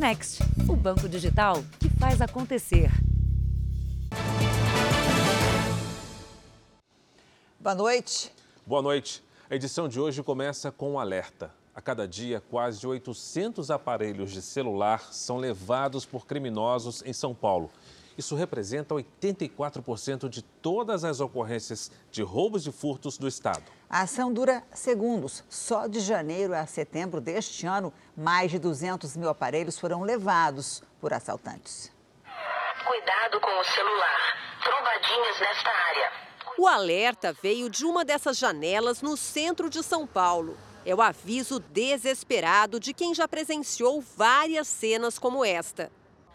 Next, o banco digital que faz acontecer. Boa noite. Boa noite. A edição de hoje começa com um alerta. A cada dia, quase 800 aparelhos de celular são levados por criminosos em São Paulo. Isso representa 84% de todas as ocorrências de roubos e furtos do estado. A ação dura segundos. Só de janeiro a setembro deste ano, mais de 200 mil aparelhos foram levados por assaltantes. Cuidado com o celular. Trombadinhas nesta área. O alerta veio de uma dessas janelas no centro de São Paulo. É o aviso desesperado de quem já presenciou várias cenas como esta.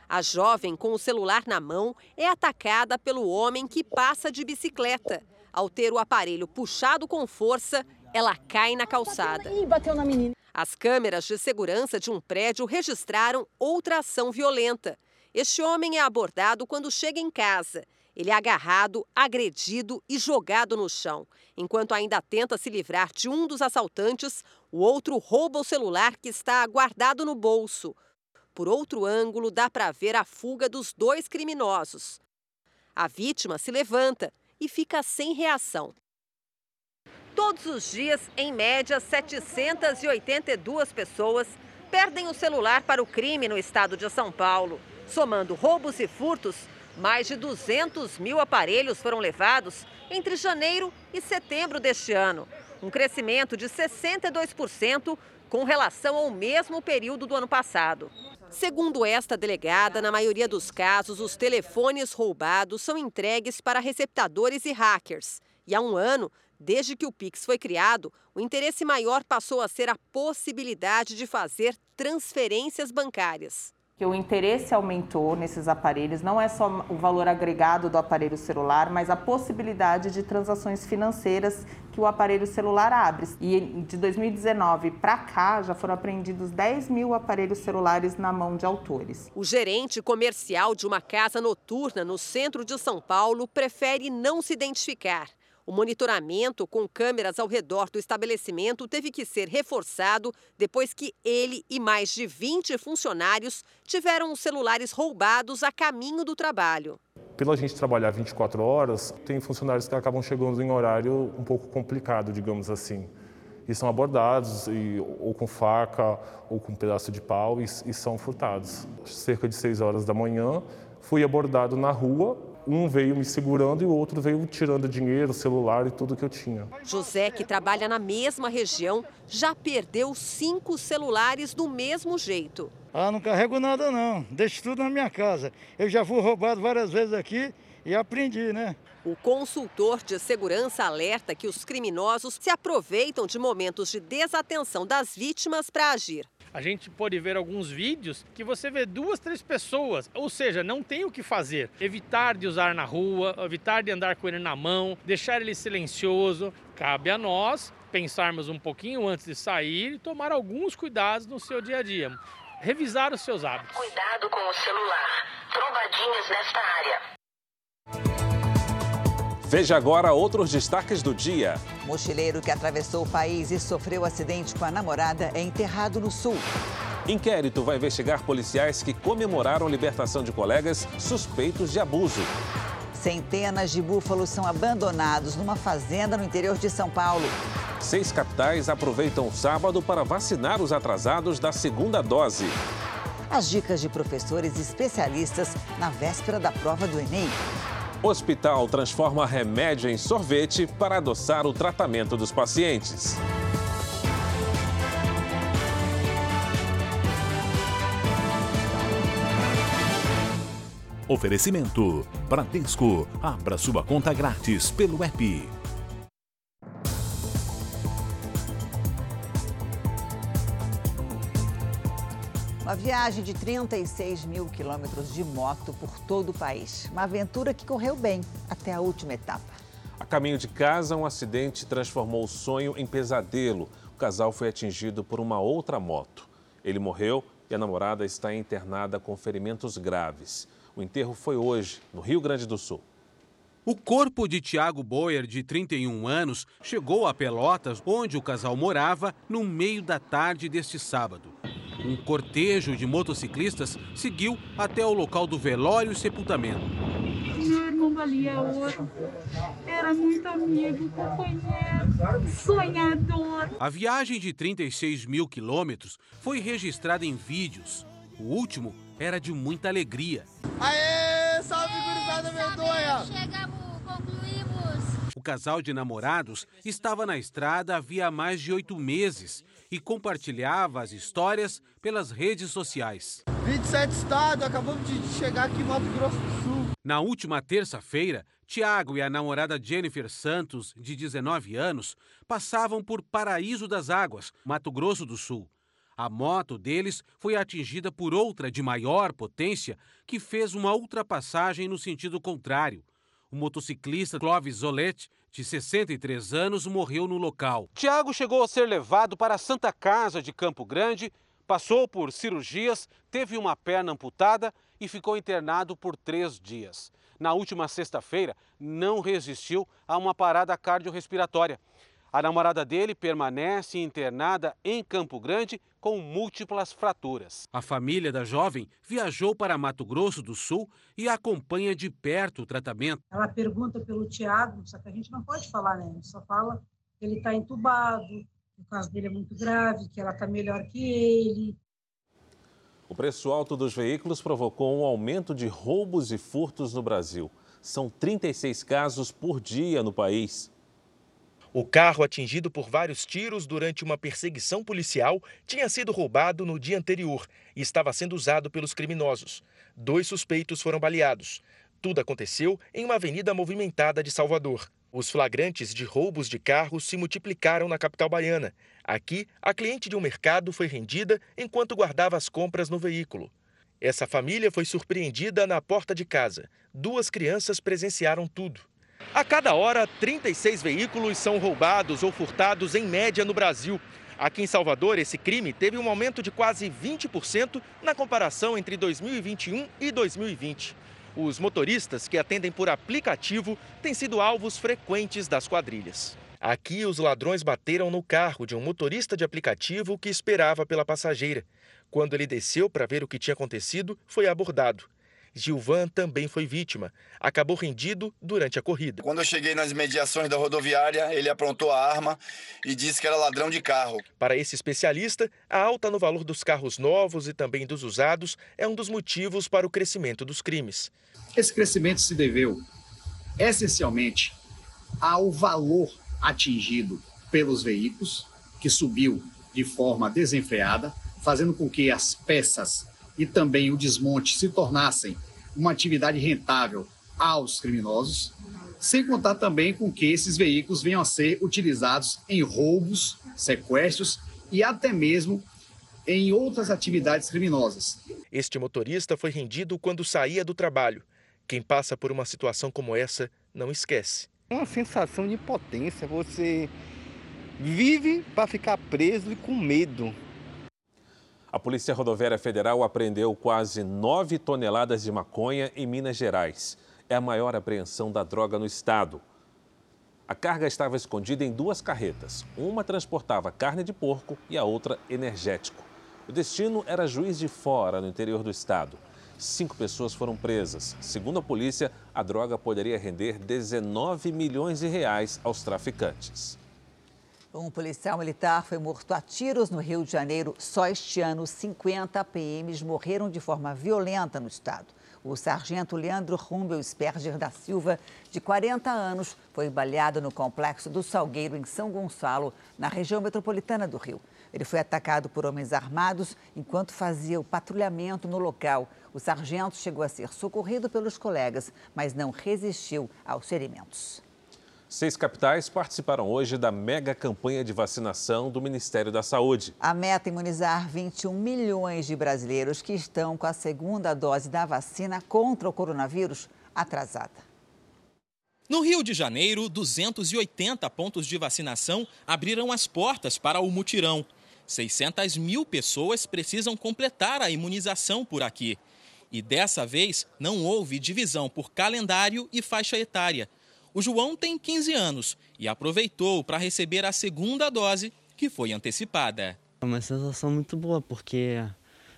A jovem, com o celular na mão, é atacada pelo homem que passa de bicicleta. Ao ter o aparelho puxado com força, ela cai na calçada. bateu na menina. As câmeras de segurança de um prédio registraram outra ação violenta. Este homem é abordado quando chega em casa. Ele é agarrado, agredido e jogado no chão. Enquanto ainda tenta se livrar de um dos assaltantes, o outro rouba o celular que está guardado no bolso. Por outro ângulo, dá para ver a fuga dos dois criminosos. A vítima se levanta e fica sem reação. Todos os dias, em média, 782 pessoas perdem o celular para o crime no estado de São Paulo. Somando roubos e furtos, mais de 200 mil aparelhos foram levados entre janeiro e setembro deste ano. Um crescimento de 62% com relação ao mesmo período do ano passado. Segundo esta delegada, na maioria dos casos, os telefones roubados são entregues para receptadores e hackers. E há um ano, desde que o Pix foi criado, o interesse maior passou a ser a possibilidade de fazer transferências bancárias que o interesse aumentou nesses aparelhos, não é só o valor agregado do aparelho celular, mas a possibilidade de transações financeiras que o aparelho celular abre. E de 2019 para cá já foram apreendidos 10 mil aparelhos celulares na mão de autores. O gerente comercial de uma casa noturna no centro de São Paulo prefere não se identificar. O monitoramento com câmeras ao redor do estabelecimento teve que ser reforçado depois que ele e mais de 20 funcionários tiveram os celulares roubados a caminho do trabalho. Pela gente trabalhar 24 horas, tem funcionários que acabam chegando em horário um pouco complicado, digamos assim. E são abordados e, ou com faca ou com um pedaço de pau e, e são furtados. Cerca de 6 horas da manhã, fui abordado na rua um veio me segurando e o outro veio tirando dinheiro, celular e tudo que eu tinha. José, que trabalha na mesma região, já perdeu cinco celulares do mesmo jeito. Ah, não carrego nada não, deixo tudo na minha casa. Eu já fui roubado várias vezes aqui e aprendi, né? O consultor de segurança alerta que os criminosos se aproveitam de momentos de desatenção das vítimas para agir a gente pode ver alguns vídeos que você vê duas, três pessoas, ou seja, não tem o que fazer. Evitar de usar na rua, evitar de andar com ele na mão, deixar ele silencioso. Cabe a nós pensarmos um pouquinho antes de sair e tomar alguns cuidados no seu dia a dia. Revisar os seus hábitos. Cuidado com o celular. Trombadinhas nesta área. Veja agora outros destaques do dia. Mochileiro que atravessou o país e sofreu acidente com a namorada é enterrado no sul. Inquérito vai investigar policiais que comemoraram libertação de colegas suspeitos de abuso. Centenas de búfalos são abandonados numa fazenda no interior de São Paulo. Seis capitais aproveitam o sábado para vacinar os atrasados da segunda dose. As dicas de professores especialistas na véspera da prova do Enem. Hospital transforma remédio em sorvete para adoçar o tratamento dos pacientes. Oferecimento: Bradesco. Abra sua conta grátis pelo app. Uma viagem de 36 mil quilômetros de moto por todo o país. Uma aventura que correu bem até a última etapa. A caminho de casa, um acidente transformou o sonho em pesadelo. O casal foi atingido por uma outra moto. Ele morreu e a namorada está internada com ferimentos graves. O enterro foi hoje, no Rio Grande do Sul. O corpo de Tiago Boyer, de 31 anos, chegou a Pelotas, onde o casal morava, no meio da tarde deste sábado. Um cortejo de motociclistas seguiu até o local do velório e sepultamento. Meu irmão valia ouro. Era muito amigo, companheiro, sonhador. A viagem de 36 mil quilômetros foi registrada em vídeos. O último era de muita alegria. Aê, salve gurizada medonha! Chegamos, concluímos. O casal de namorados estava na estrada havia mais de oito meses e compartilhava as histórias pelas redes sociais. 27 estados, acabamos de chegar aqui em Mato Grosso do Sul. Na última terça-feira, Tiago e a namorada Jennifer Santos, de 19 anos, passavam por Paraíso das Águas, Mato Grosso do Sul. A moto deles foi atingida por outra de maior potência que fez uma ultrapassagem no sentido contrário. O motociclista Clóvis Zolete, de 63 anos, morreu no local. Tiago chegou a ser levado para a Santa Casa de Campo Grande, passou por cirurgias, teve uma perna amputada e ficou internado por três dias. Na última sexta-feira, não resistiu a uma parada cardiorrespiratória. A namorada dele permanece internada em Campo Grande com múltiplas fraturas. A família da jovem viajou para Mato Grosso do Sul e acompanha de perto o tratamento. Ela pergunta pelo Tiago, só que a gente não pode falar, né? A gente só fala que ele está entubado, que o caso dele é muito grave, que ela está melhor que ele. O preço alto dos veículos provocou um aumento de roubos e furtos no Brasil. São 36 casos por dia no país. O carro, atingido por vários tiros durante uma perseguição policial, tinha sido roubado no dia anterior e estava sendo usado pelos criminosos. Dois suspeitos foram baleados. Tudo aconteceu em uma avenida movimentada de Salvador. Os flagrantes de roubos de carros se multiplicaram na capital baiana. Aqui, a cliente de um mercado foi rendida enquanto guardava as compras no veículo. Essa família foi surpreendida na porta de casa. Duas crianças presenciaram tudo. A cada hora, 36 veículos são roubados ou furtados em média no Brasil. Aqui em Salvador, esse crime teve um aumento de quase 20% na comparação entre 2021 e 2020. Os motoristas que atendem por aplicativo têm sido alvos frequentes das quadrilhas. Aqui, os ladrões bateram no carro de um motorista de aplicativo que esperava pela passageira. Quando ele desceu para ver o que tinha acontecido, foi abordado. Gilvan também foi vítima. Acabou rendido durante a corrida. Quando eu cheguei nas imediações da rodoviária, ele aprontou a arma e disse que era ladrão de carro. Para esse especialista, a alta no valor dos carros novos e também dos usados é um dos motivos para o crescimento dos crimes. Esse crescimento se deveu essencialmente ao valor atingido pelos veículos, que subiu de forma desenfreada, fazendo com que as peças e também o desmonte se tornassem uma atividade rentável aos criminosos, sem contar também com que esses veículos venham a ser utilizados em roubos, sequestros e até mesmo em outras atividades criminosas. Este motorista foi rendido quando saía do trabalho. Quem passa por uma situação como essa não esquece. É uma sensação de impotência. Você vive para ficar preso e com medo. A Polícia Rodoviária Federal apreendeu quase 9 toneladas de maconha em Minas Gerais. É a maior apreensão da droga no estado. A carga estava escondida em duas carretas. Uma transportava carne de porco e a outra energético. O destino era Juiz de Fora, no interior do estado. Cinco pessoas foram presas. Segundo a polícia, a droga poderia render 19 milhões de reais aos traficantes. Um policial militar foi morto a tiros no Rio de Janeiro. Só este ano, 50 PMs morreram de forma violenta no estado. O sargento Leandro Rumbel Sperger da Silva, de 40 anos, foi baleado no complexo do Salgueiro, em São Gonçalo, na região metropolitana do Rio. Ele foi atacado por homens armados enquanto fazia o patrulhamento no local. O sargento chegou a ser socorrido pelos colegas, mas não resistiu aos ferimentos. Seis capitais participaram hoje da mega campanha de vacinação do Ministério da Saúde. A meta é imunizar 21 milhões de brasileiros que estão com a segunda dose da vacina contra o coronavírus atrasada. No Rio de Janeiro, 280 pontos de vacinação abriram as portas para o mutirão. 600 mil pessoas precisam completar a imunização por aqui. E dessa vez não houve divisão por calendário e faixa etária. O João tem 15 anos e aproveitou para receber a segunda dose, que foi antecipada. É uma sensação muito boa, porque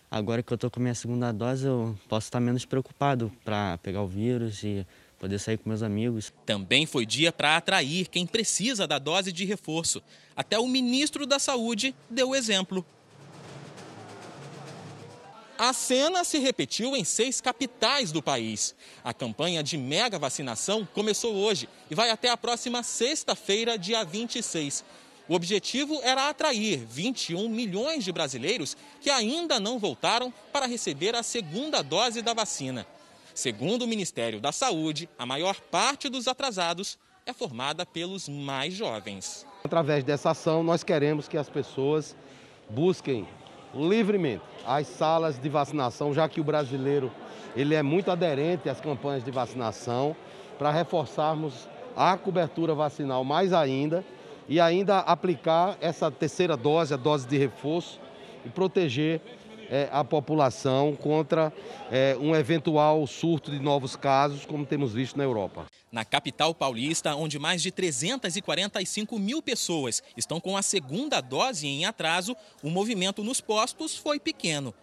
agora que eu tô com a minha segunda dose, eu posso estar menos preocupado para pegar o vírus e poder sair com meus amigos. Também foi dia para atrair quem precisa da dose de reforço. Até o ministro da Saúde deu o exemplo. A cena se repetiu em seis capitais do país. A campanha de mega vacinação começou hoje e vai até a próxima sexta-feira, dia 26. O objetivo era atrair 21 milhões de brasileiros que ainda não voltaram para receber a segunda dose da vacina. Segundo o Ministério da Saúde, a maior parte dos atrasados é formada pelos mais jovens. Através dessa ação, nós queremos que as pessoas busquem livremente as salas de vacinação, já que o brasileiro ele é muito aderente às campanhas de vacinação, para reforçarmos a cobertura vacinal mais ainda e ainda aplicar essa terceira dose, a dose de reforço, e proteger é, a população contra é, um eventual surto de novos casos, como temos visto na Europa. Na capital paulista, onde mais de 345 mil pessoas estão com a segunda dose em atraso, o movimento nos postos foi pequeno.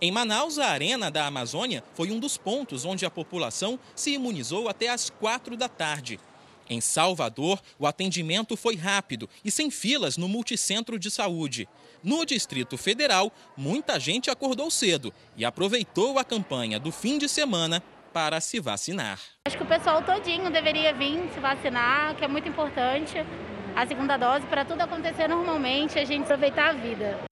Em Manaus, a Arena da Amazônia foi um dos pontos onde a população se imunizou até às quatro da tarde. Em Salvador, o atendimento foi rápido e sem filas no multicentro de saúde. No Distrito Federal, muita gente acordou cedo e aproveitou a campanha do fim de semana para se vacinar. Acho que o pessoal todinho deveria vir se vacinar, que é muito importante a segunda dose para tudo acontecer normalmente, a gente aproveitar a vida.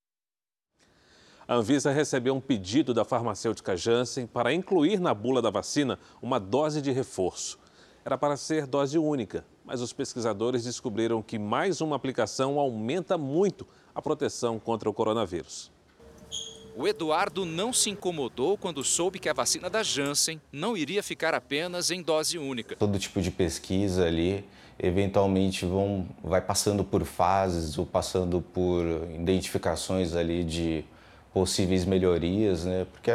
A Anvisa recebeu um pedido da farmacêutica Janssen para incluir na bula da vacina uma dose de reforço era para ser dose única, mas os pesquisadores descobriram que mais uma aplicação aumenta muito a proteção contra o coronavírus. O Eduardo não se incomodou quando soube que a vacina da Janssen não iria ficar apenas em dose única. Todo tipo de pesquisa ali, eventualmente vão, vai passando por fases ou passando por identificações ali de possíveis melhorias, né? Porque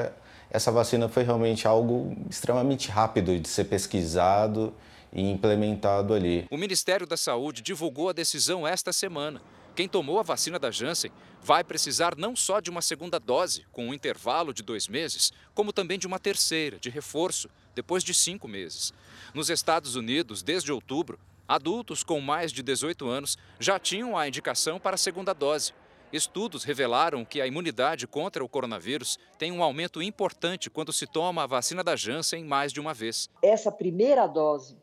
essa vacina foi realmente algo extremamente rápido de ser pesquisado e implementado ali. O Ministério da Saúde divulgou a decisão esta semana. Quem tomou a vacina da Janssen vai precisar não só de uma segunda dose, com um intervalo de dois meses, como também de uma terceira, de reforço, depois de cinco meses. Nos Estados Unidos, desde outubro, adultos com mais de 18 anos já tinham a indicação para a segunda dose. Estudos revelaram que a imunidade contra o coronavírus tem um aumento importante quando se toma a vacina da Janssen mais de uma vez. Essa primeira dose,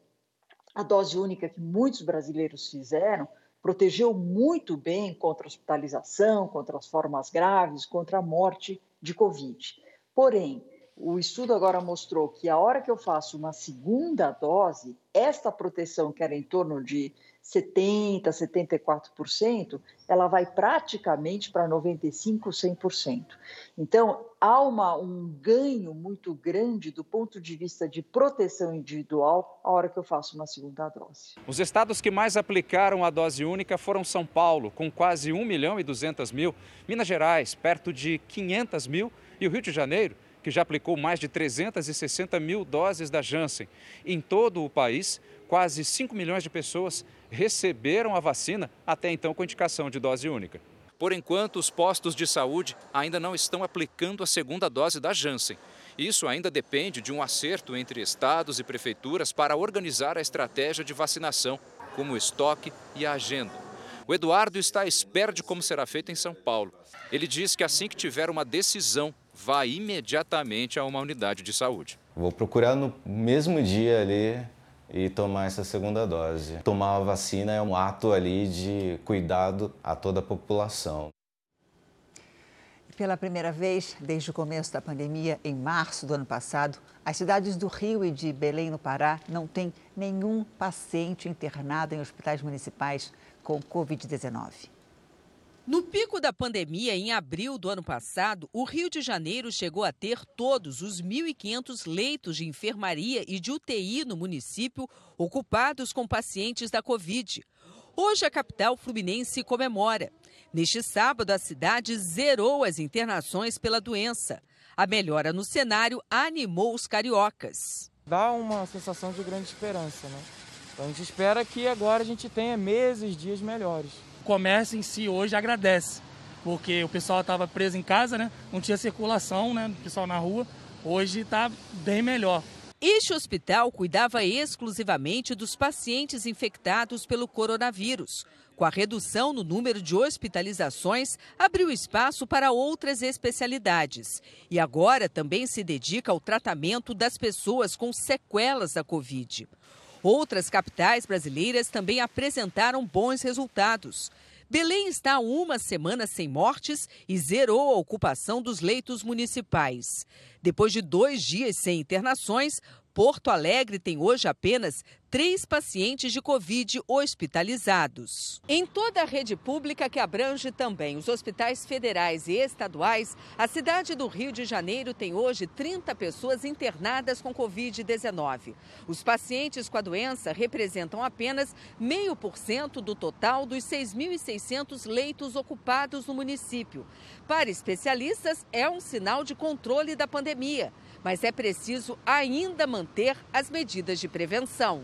a dose única que muitos brasileiros fizeram, protegeu muito bem contra a hospitalização, contra as formas graves, contra a morte de Covid. Porém, o estudo agora mostrou que a hora que eu faço uma segunda dose, esta proteção que era em torno de 70%, 74%, ela vai praticamente para 95%, 100%. Então, há uma, um ganho muito grande do ponto de vista de proteção individual a hora que eu faço uma segunda dose. Os estados que mais aplicaram a dose única foram São Paulo, com quase 1 milhão e 200 mil, Minas Gerais, perto de 500 mil, e o Rio de Janeiro, que já aplicou mais de 360 mil doses da Janssen. Em todo o país, quase 5 milhões de pessoas receberam a vacina, até então com indicação de dose única. Por enquanto, os postos de saúde ainda não estão aplicando a segunda dose da Janssen. Isso ainda depende de um acerto entre estados e prefeituras para organizar a estratégia de vacinação, como o estoque e a agenda. O Eduardo está à espera de como será feito em São Paulo. Ele diz que assim que tiver uma decisão, vai imediatamente a uma unidade de saúde. Vou procurar no mesmo dia ali e tomar essa segunda dose. Tomar a vacina é um ato ali de cuidado a toda a população. Pela primeira vez desde o começo da pandemia, em março do ano passado, as cidades do Rio e de Belém, no Pará, não têm nenhum paciente internado em hospitais municipais com Covid-19. No pico da pandemia, em abril do ano passado, o Rio de Janeiro chegou a ter todos os 1.500 leitos de enfermaria e de UTI no município ocupados com pacientes da Covid. Hoje, a capital fluminense comemora. Neste sábado, a cidade zerou as internações pela doença. A melhora no cenário animou os cariocas. Dá uma sensação de grande esperança, né? Então a gente espera que agora a gente tenha meses, dias melhores comércio em si hoje agradece. porque o pessoal estava preso em casa, né? Não tinha circulação, né? O pessoal na rua. Hoje está bem melhor. Este hospital cuidava exclusivamente dos pacientes infectados pelo coronavírus. Com a redução no número de hospitalizações, abriu espaço para outras especialidades. E agora também se dedica ao tratamento das pessoas com sequelas da Covid. Outras capitais brasileiras também apresentaram bons resultados. Belém está uma semana sem mortes e zerou a ocupação dos leitos municipais. Depois de dois dias sem internações, Porto Alegre tem hoje apenas três pacientes de Covid hospitalizados. Em toda a rede pública, que abrange também os hospitais federais e estaduais, a cidade do Rio de Janeiro tem hoje 30 pessoas internadas com Covid-19. Os pacientes com a doença representam apenas meio por cento do total dos 6.600 leitos ocupados no município. Para especialistas, é um sinal de controle da pandemia mas é preciso ainda manter as medidas de prevenção.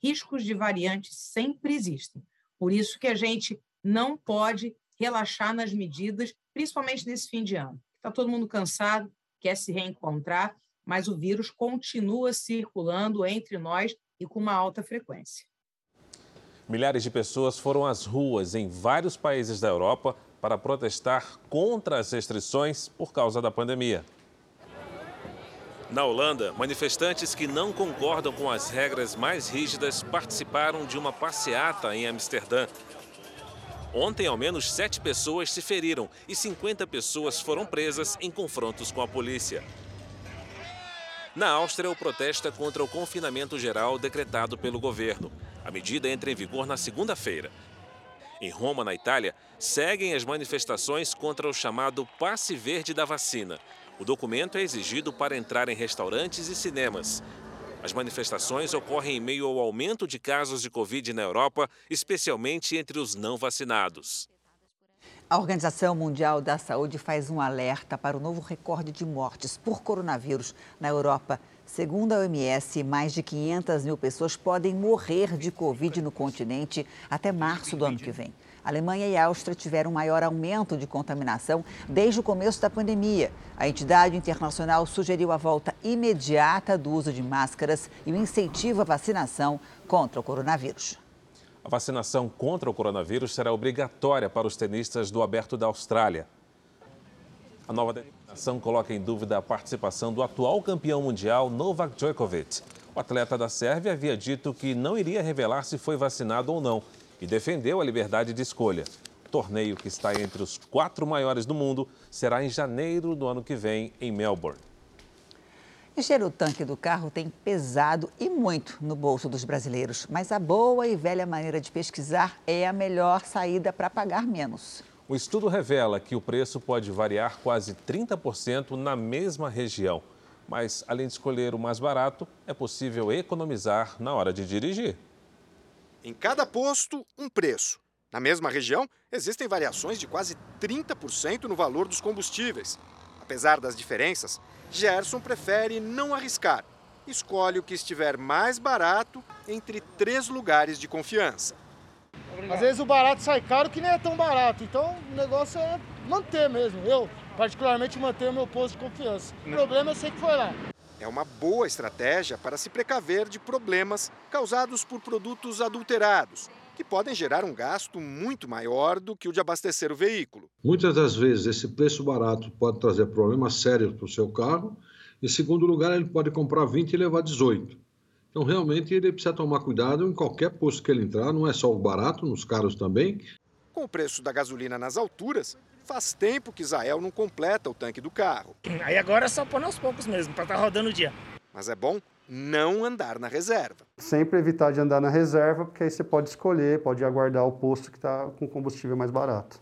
Riscos de variantes sempre existem. Por isso que a gente não pode relaxar nas medidas, principalmente nesse fim de ano. Está todo mundo cansado, quer se reencontrar, mas o vírus continua circulando entre nós e com uma alta frequência. Milhares de pessoas foram às ruas em vários países da Europa para protestar contra as restrições por causa da pandemia. Na Holanda, manifestantes que não concordam com as regras mais rígidas participaram de uma passeata em Amsterdã. Ontem, ao menos sete pessoas se feriram e 50 pessoas foram presas em confrontos com a polícia. Na Áustria, o protesto é contra o confinamento geral decretado pelo governo. A medida entra em vigor na segunda-feira. Em Roma, na Itália, seguem as manifestações contra o chamado passe verde da vacina, o documento é exigido para entrar em restaurantes e cinemas. As manifestações ocorrem em meio ao aumento de casos de Covid na Europa, especialmente entre os não vacinados. A Organização Mundial da Saúde faz um alerta para o novo recorde de mortes por coronavírus na Europa. Segundo a OMS, mais de 500 mil pessoas podem morrer de Covid no continente até março do ano que vem. Alemanha e Áustria tiveram maior aumento de contaminação desde o começo da pandemia. A entidade internacional sugeriu a volta imediata do uso de máscaras e o incentivo à vacinação contra o coronavírus. A vacinação contra o coronavírus será obrigatória para os tenistas do Aberto da Austrália. A nova determinação coloca em dúvida a participação do atual campeão mundial Novak Djokovic. O atleta da Sérvia havia dito que não iria revelar se foi vacinado ou não e defendeu a liberdade de escolha. O torneio, que está entre os quatro maiores do mundo, será em janeiro do ano que vem, em Melbourne. Encher o tanque do carro tem pesado e muito no bolso dos brasileiros, mas a boa e velha maneira de pesquisar é a melhor saída para pagar menos. O estudo revela que o preço pode variar quase 30% na mesma região. Mas, além de escolher o mais barato, é possível economizar na hora de dirigir. Em cada posto, um preço. Na mesma região, existem variações de quase 30% no valor dos combustíveis. Apesar das diferenças, Gerson prefere não arriscar. Escolhe o que estiver mais barato entre três lugares de confiança. Às vezes o barato sai caro que nem é tão barato. Então o negócio é manter mesmo. Eu, particularmente, manter o meu posto de confiança. O problema eu sei que foi lá é uma boa estratégia para se precaver de problemas causados por produtos adulterados, que podem gerar um gasto muito maior do que o de abastecer o veículo. Muitas das vezes, esse preço barato pode trazer problemas sérios para o seu carro. Em segundo lugar, ele pode comprar 20 e levar 18. Então, realmente, ele precisa tomar cuidado em qualquer posto que ele entrar, não é só o barato, nos caros também. Com o preço da gasolina nas alturas, Faz tempo que Israel não completa o tanque do carro. Aí agora é só pôr aos poucos mesmo, para estar tá rodando o dia. Mas é bom não andar na reserva. Sempre evitar de andar na reserva, porque aí você pode escolher, pode aguardar o posto que está com combustível mais barato.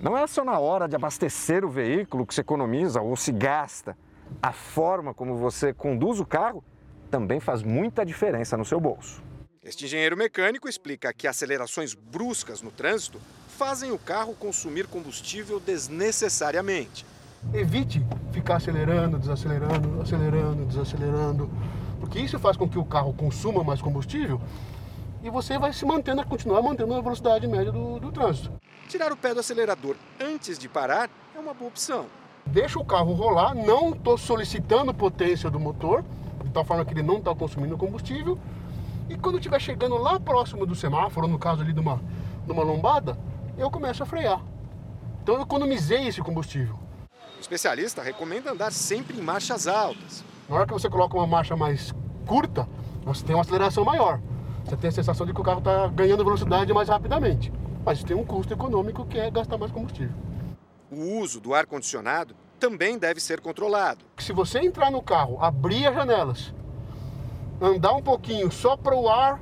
Não é só na hora de abastecer o veículo que se economiza ou se gasta. A forma como você conduz o carro também faz muita diferença no seu bolso. Este engenheiro mecânico explica que acelerações bruscas no trânsito fazem o carro consumir combustível desnecessariamente. Evite ficar acelerando, desacelerando, acelerando, desacelerando, porque isso faz com que o carro consuma mais combustível e você vai se mantendo, continuar mantendo a velocidade média do, do trânsito. tirar o pé do acelerador antes de parar é uma boa opção. Deixa o carro rolar, não estou solicitando potência do motor, de tal forma que ele não está consumindo combustível. E quando estiver chegando lá próximo do semáforo, no caso ali de uma, de uma lombada, eu começo a frear. Então eu economizei esse combustível. O especialista recomenda andar sempre em marchas altas. Na hora que você coloca uma marcha mais curta, você tem uma aceleração maior. Você tem a sensação de que o carro está ganhando velocidade mais rapidamente. Mas tem um custo econômico que é gastar mais combustível. O uso do ar-condicionado também deve ser controlado. Se você entrar no carro, abrir as janelas, andar um pouquinho só para o ar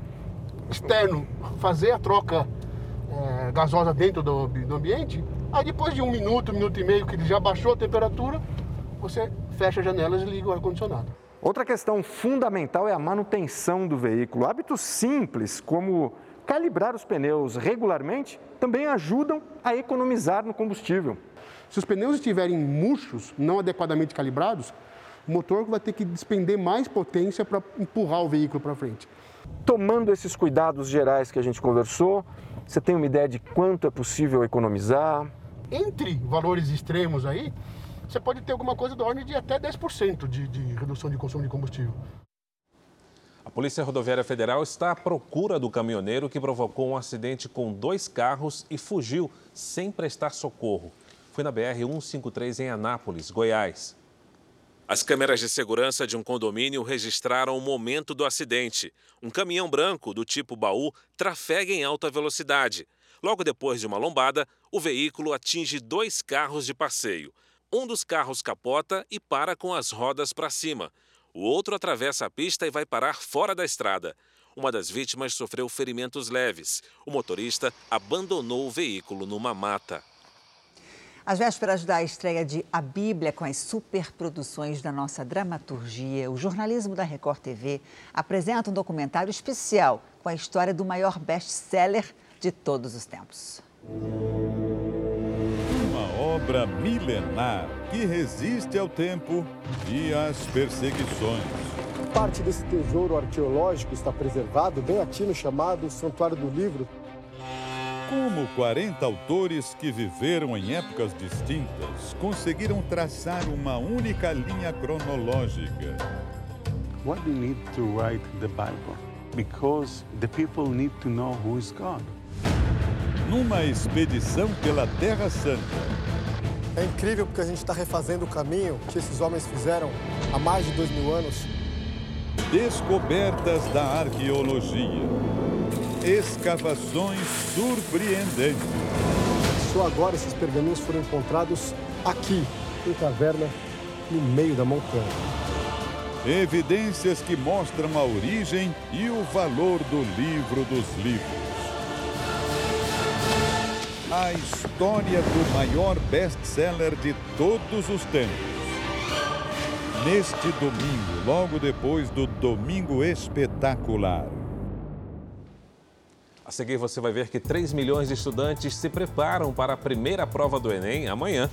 externo fazer a troca é, gasosa dentro do, do ambiente, aí depois de um minuto, um minuto e meio que ele já baixou a temperatura, você fecha as janelas e liga o ar-condicionado. Outra questão fundamental é a manutenção do veículo. Hábitos simples, como calibrar os pneus regularmente, também ajudam a economizar no combustível. Se os pneus estiverem murchos, não adequadamente calibrados, o motor vai ter que despender mais potência para empurrar o veículo para frente. Tomando esses cuidados gerais que a gente conversou, você tem uma ideia de quanto é possível economizar? Entre valores extremos aí, você pode ter alguma coisa da ordem de até 10% de, de redução de consumo de combustível. A Polícia Rodoviária Federal está à procura do caminhoneiro que provocou um acidente com dois carros e fugiu sem prestar socorro. Foi na BR-153 em Anápolis, Goiás. As câmeras de segurança de um condomínio registraram o momento do acidente. Um caminhão branco do tipo baú trafega em alta velocidade. Logo depois de uma lombada, o veículo atinge dois carros de passeio. Um dos carros capota e para com as rodas para cima. O outro atravessa a pista e vai parar fora da estrada. Uma das vítimas sofreu ferimentos leves. O motorista abandonou o veículo numa mata. Às vésperas da estreia de A Bíblia com as superproduções da nossa dramaturgia, o jornalismo da Record TV apresenta um documentário especial com a história do maior best-seller de todos os tempos obra milenar que resiste ao tempo e às perseguições. Parte desse tesouro arqueológico está preservado bem aqui no chamado Santuário do Livro. Como 40 autores que viveram em épocas distintas conseguiram traçar uma única linha cronológica. Why do you need to write the Bible? Because the people need to know who is God. Numa expedição pela Terra Santa, é incrível porque a gente está refazendo o caminho que esses homens fizeram há mais de dois mil anos. Descobertas da arqueologia. Escavações surpreendentes. Só agora esses pergaminhos foram encontrados aqui, em caverna, no meio da montanha. Evidências que mostram a origem e o valor do livro dos livros a história do maior best-seller de todos os tempos. Neste domingo, logo depois do Domingo Espetacular. A seguir, você vai ver que 3 milhões de estudantes se preparam para a primeira prova do Enem amanhã.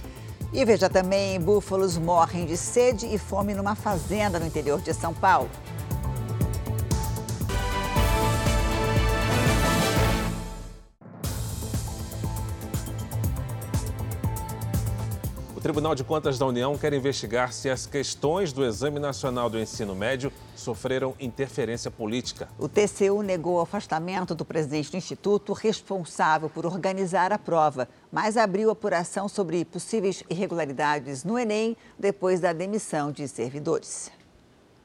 E veja também: búfalos morrem de sede e fome numa fazenda no interior de São Paulo. O Tribunal de Contas da União quer investigar se as questões do Exame Nacional do Ensino Médio sofreram interferência política. O TCU negou o afastamento do presidente do Instituto, responsável por organizar a prova, mas abriu apuração sobre possíveis irregularidades no Enem depois da demissão de servidores.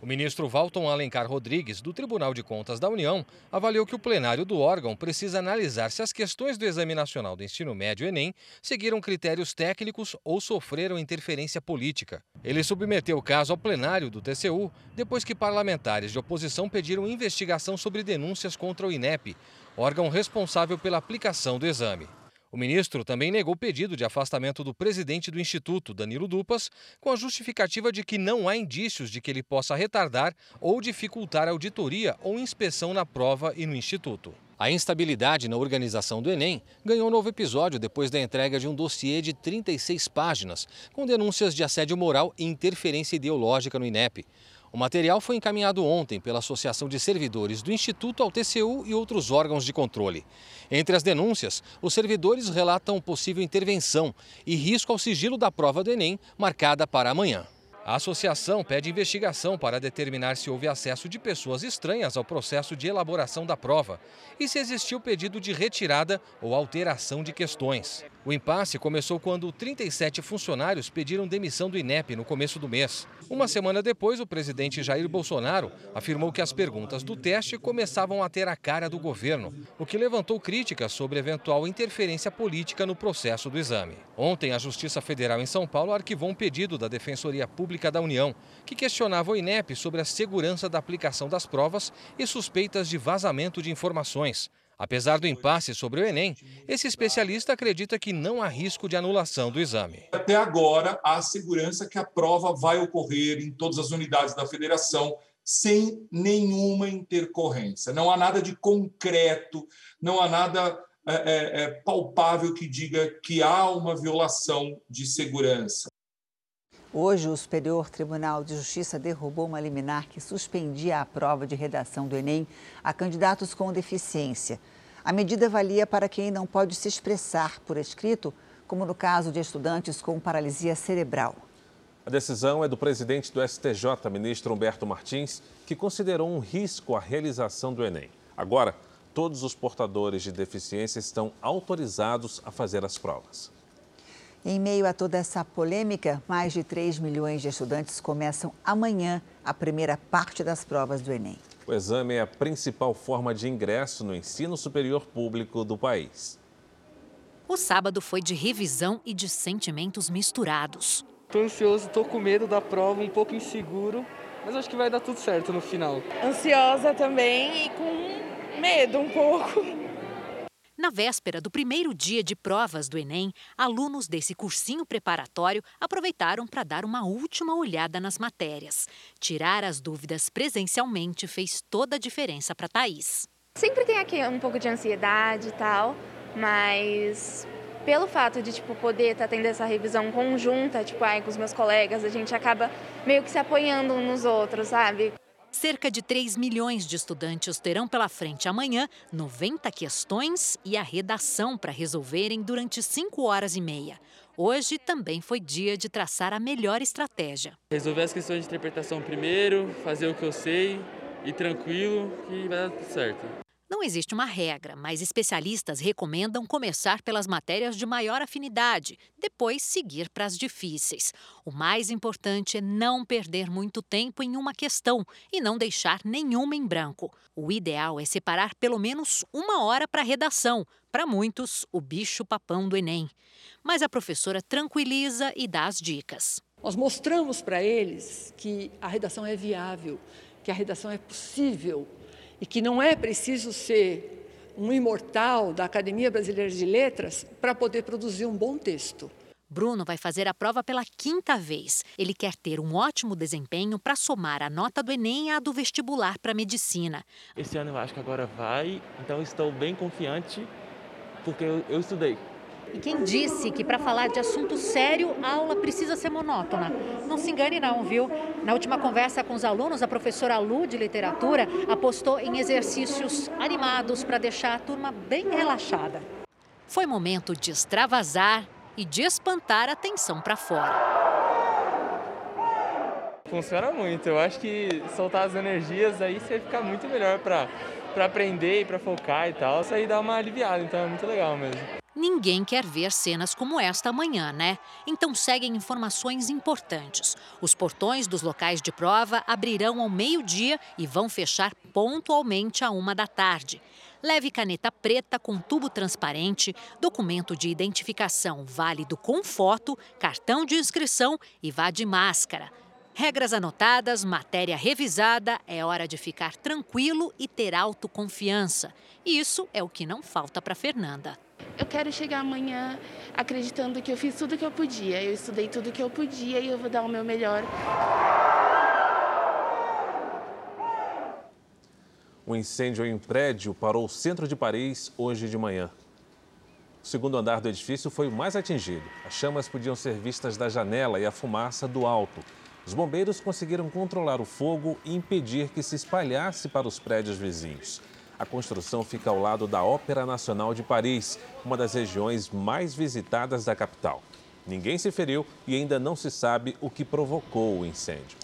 O ministro Valton Alencar Rodrigues, do Tribunal de Contas da União, avaliou que o plenário do órgão precisa analisar se as questões do Exame Nacional do Ensino Médio Enem seguiram critérios técnicos ou sofreram interferência política. Ele submeteu o caso ao plenário do TCU depois que parlamentares de oposição pediram investigação sobre denúncias contra o INEP, órgão responsável pela aplicação do exame. O ministro também negou o pedido de afastamento do presidente do Instituto, Danilo Dupas, com a justificativa de que não há indícios de que ele possa retardar ou dificultar auditoria ou inspeção na prova e no Instituto. A instabilidade na organização do Enem ganhou novo episódio depois da entrega de um dossiê de 36 páginas, com denúncias de assédio moral e interferência ideológica no INEP. O material foi encaminhado ontem pela Associação de Servidores do Instituto ao TCU e outros órgãos de controle. Entre as denúncias, os servidores relatam possível intervenção e risco ao sigilo da prova do Enem, marcada para amanhã. A associação pede investigação para determinar se houve acesso de pessoas estranhas ao processo de elaboração da prova e se existiu pedido de retirada ou alteração de questões. O impasse começou quando 37 funcionários pediram demissão do INEP no começo do mês. Uma semana depois, o presidente Jair Bolsonaro afirmou que as perguntas do teste começavam a ter a cara do governo, o que levantou críticas sobre eventual interferência política no processo do exame. Ontem, a Justiça Federal em São Paulo arquivou um pedido da Defensoria Pública da União, que questionava o INEP sobre a segurança da aplicação das provas e suspeitas de vazamento de informações. Apesar do impasse sobre o Enem, esse especialista acredita que não há risco de anulação do exame. Até agora, há segurança que a prova vai ocorrer em todas as unidades da federação sem nenhuma intercorrência. Não há nada de concreto, não há nada é, é, é palpável que diga que há uma violação de segurança. Hoje, o Superior Tribunal de Justiça derrubou uma liminar que suspendia a prova de redação do Enem a candidatos com deficiência. A medida valia para quem não pode se expressar por escrito, como no caso de estudantes com paralisia cerebral. A decisão é do presidente do STJ, ministro Humberto Martins, que considerou um risco a realização do Enem. Agora, todos os portadores de deficiência estão autorizados a fazer as provas. Em meio a toda essa polêmica, mais de 3 milhões de estudantes começam amanhã a primeira parte das provas do Enem. O exame é a principal forma de ingresso no ensino superior público do país. O sábado foi de revisão e de sentimentos misturados. Estou ansioso, estou com medo da prova, um pouco inseguro, mas acho que vai dar tudo certo no final. Ansiosa também e com medo um pouco. Na véspera do primeiro dia de provas do Enem, alunos desse cursinho preparatório aproveitaram para dar uma última olhada nas matérias. Tirar as dúvidas presencialmente fez toda a diferença para Thaís. Sempre tem aqui um pouco de ansiedade e tal, mas pelo fato de tipo poder estar tá tendo essa revisão conjunta, tipo, ai, com os meus colegas, a gente acaba meio que se apoiando uns nos outros, sabe? Cerca de 3 milhões de estudantes terão pela frente amanhã 90 questões e a redação para resolverem durante 5 horas e meia. Hoje também foi dia de traçar a melhor estratégia. Resolver as questões de interpretação primeiro, fazer o que eu sei e tranquilo que vai dar tudo certo. Não existe uma regra, mas especialistas recomendam começar pelas matérias de maior afinidade, depois seguir para as difíceis. O mais importante é não perder muito tempo em uma questão e não deixar nenhuma em branco. O ideal é separar pelo menos uma hora para a redação. Para muitos, o bicho-papão do Enem. Mas a professora tranquiliza e dá as dicas. Nós mostramos para eles que a redação é viável, que a redação é possível e que não é preciso ser um imortal da Academia Brasileira de Letras para poder produzir um bom texto. Bruno vai fazer a prova pela quinta vez. Ele quer ter um ótimo desempenho para somar a nota do Enem à do vestibular para medicina. Esse ano eu acho que agora vai, então estou bem confiante porque eu, eu estudei. E quem disse que para falar de assunto sério, a aula precisa ser monótona? Não se engane não, viu? Na última conversa com os alunos, a professora Lu de literatura apostou em exercícios animados para deixar a turma bem relaxada. Foi momento de extravasar e de espantar a tensão para fora. Funciona muito. Eu acho que soltar as energias aí você fica muito melhor para aprender e para focar e tal. Isso aí dá uma aliviada, então é muito legal mesmo. Ninguém quer ver cenas como esta amanhã, né? Então seguem informações importantes. Os portões dos locais de prova abrirão ao meio-dia e vão fechar pontualmente à uma da tarde. Leve caneta preta com tubo transparente, documento de identificação válido com foto, cartão de inscrição e vá de máscara. Regras anotadas, matéria revisada, é hora de ficar tranquilo e ter autoconfiança. Isso é o que não falta para Fernanda. Eu quero chegar amanhã acreditando que eu fiz tudo o que eu podia. Eu estudei tudo o que eu podia e eu vou dar o meu melhor. Um incêndio em prédio parou o centro de Paris hoje de manhã. O segundo andar do edifício foi o mais atingido. As chamas podiam ser vistas da janela e a fumaça do alto. Os bombeiros conseguiram controlar o fogo e impedir que se espalhasse para os prédios vizinhos. A construção fica ao lado da Ópera Nacional de Paris, uma das regiões mais visitadas da capital. Ninguém se feriu e ainda não se sabe o que provocou o incêndio.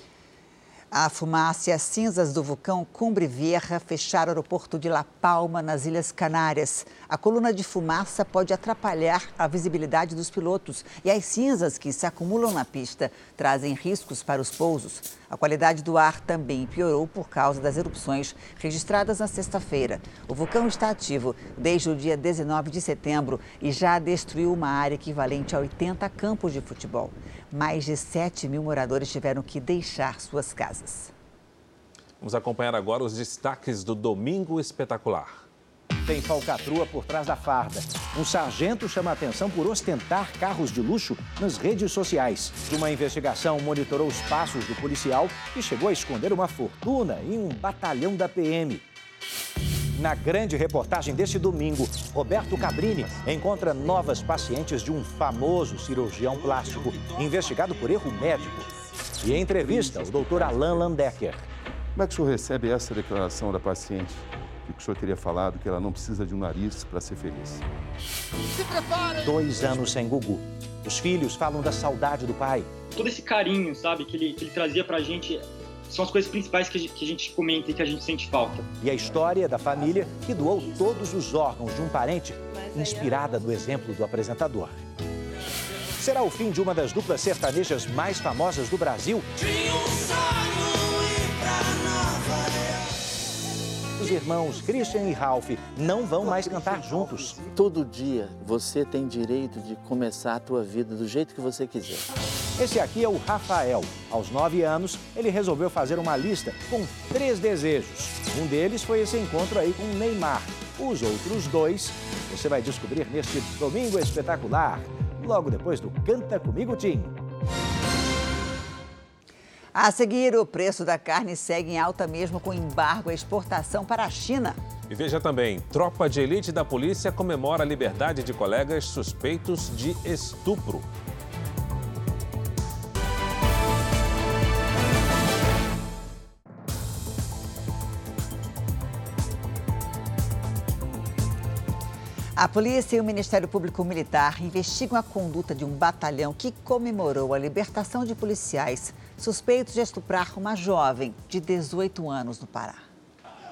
A fumaça e as cinzas do vulcão Cumbre Vieja fecharam o aeroporto de La Palma, nas Ilhas Canárias. A coluna de fumaça pode atrapalhar a visibilidade dos pilotos e as cinzas que se acumulam na pista trazem riscos para os pousos. A qualidade do ar também piorou por causa das erupções registradas na sexta-feira. O vulcão está ativo desde o dia 19 de setembro e já destruiu uma área equivalente a 80 campos de futebol. Mais de 7 mil moradores tiveram que deixar suas casas. Vamos acompanhar agora os destaques do Domingo Espetacular. Tem falcatrua por trás da farda. Um sargento chama a atenção por ostentar carros de luxo nas redes sociais. Uma investigação monitorou os passos do policial e chegou a esconder uma fortuna em um batalhão da PM. Na grande reportagem deste domingo, Roberto Cabrini encontra novas pacientes de um famoso cirurgião plástico investigado por erro médico. E em entrevista, o doutor Alain Landecker. Como é que o senhor recebe essa declaração da paciente? que o senhor teria falado que ela não precisa de um nariz para ser feliz. Se prepare! Dois anos sem Gugu. Os filhos falam da saudade do pai. Todo esse carinho, sabe, que ele, que ele trazia pra gente são as coisas principais que a, gente, que a gente comenta e que a gente sente falta. E a história da família que doou todos os órgãos de um parente, inspirada no exemplo do apresentador. Será o fim de uma das duplas sertanejas mais famosas do Brasil? Os irmãos Christian e Ralph não vão mais cantar juntos. Todo dia você tem direito de começar a tua vida do jeito que você quiser. Esse aqui é o Rafael. Aos nove anos, ele resolveu fazer uma lista com três desejos. Um deles foi esse encontro aí com o Neymar. Os outros dois você vai descobrir neste Domingo Espetacular, logo depois do Canta Comigo Tim. A seguir, o preço da carne segue em alta mesmo com embargo à exportação para a China. E veja também, tropa de elite da polícia comemora a liberdade de colegas suspeitos de estupro. A polícia e o Ministério Público Militar investigam a conduta de um batalhão que comemorou a libertação de policiais suspeitos de estuprar uma jovem de 18 anos no Pará.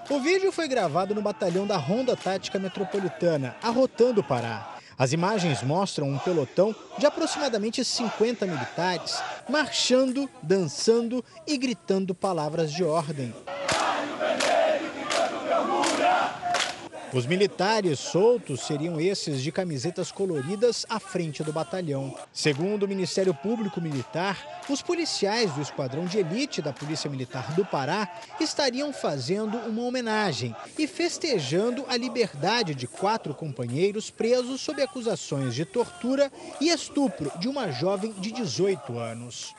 O vídeo foi gravado no batalhão da Ronda Tática Metropolitana, arrotando o Pará. As imagens mostram um pelotão de aproximadamente 50 militares marchando, dançando e gritando palavras de ordem. Os militares soltos seriam esses de camisetas coloridas à frente do batalhão. Segundo o Ministério Público Militar, os policiais do Esquadrão de Elite da Polícia Militar do Pará estariam fazendo uma homenagem e festejando a liberdade de quatro companheiros presos sob acusações de tortura e estupro de uma jovem de 18 anos.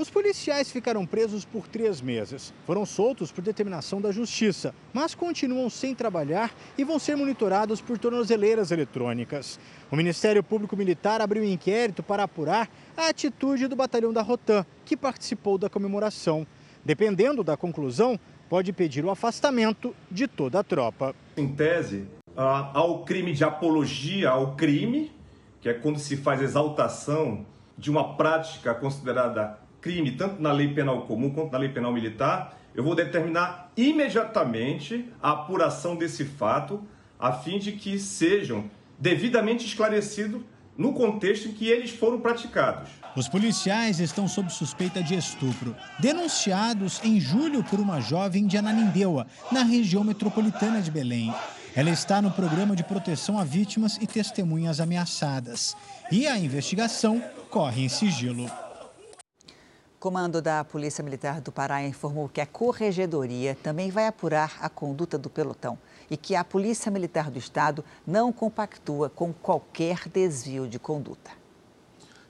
Os policiais ficaram presos por três meses. Foram soltos por determinação da Justiça, mas continuam sem trabalhar e vão ser monitorados por tornozeleiras eletrônicas. O Ministério Público Militar abriu um inquérito para apurar a atitude do batalhão da Rotan, que participou da comemoração. Dependendo da conclusão, pode pedir o afastamento de toda a tropa. Em tese, há o crime de apologia ao crime, que é quando se faz exaltação de uma prática considerada crime, tanto na lei penal comum quanto na lei penal militar, eu vou determinar imediatamente a apuração desse fato, a fim de que sejam devidamente esclarecidos no contexto em que eles foram praticados. Os policiais estão sob suspeita de estupro, denunciados em julho por uma jovem de Ananindeua, na região metropolitana de Belém. Ela está no programa de proteção a vítimas e testemunhas ameaçadas. E a investigação corre em sigilo. Comando da Polícia Militar do Pará informou que a Corregedoria também vai apurar a conduta do pelotão e que a Polícia Militar do Estado não compactua com qualquer desvio de conduta.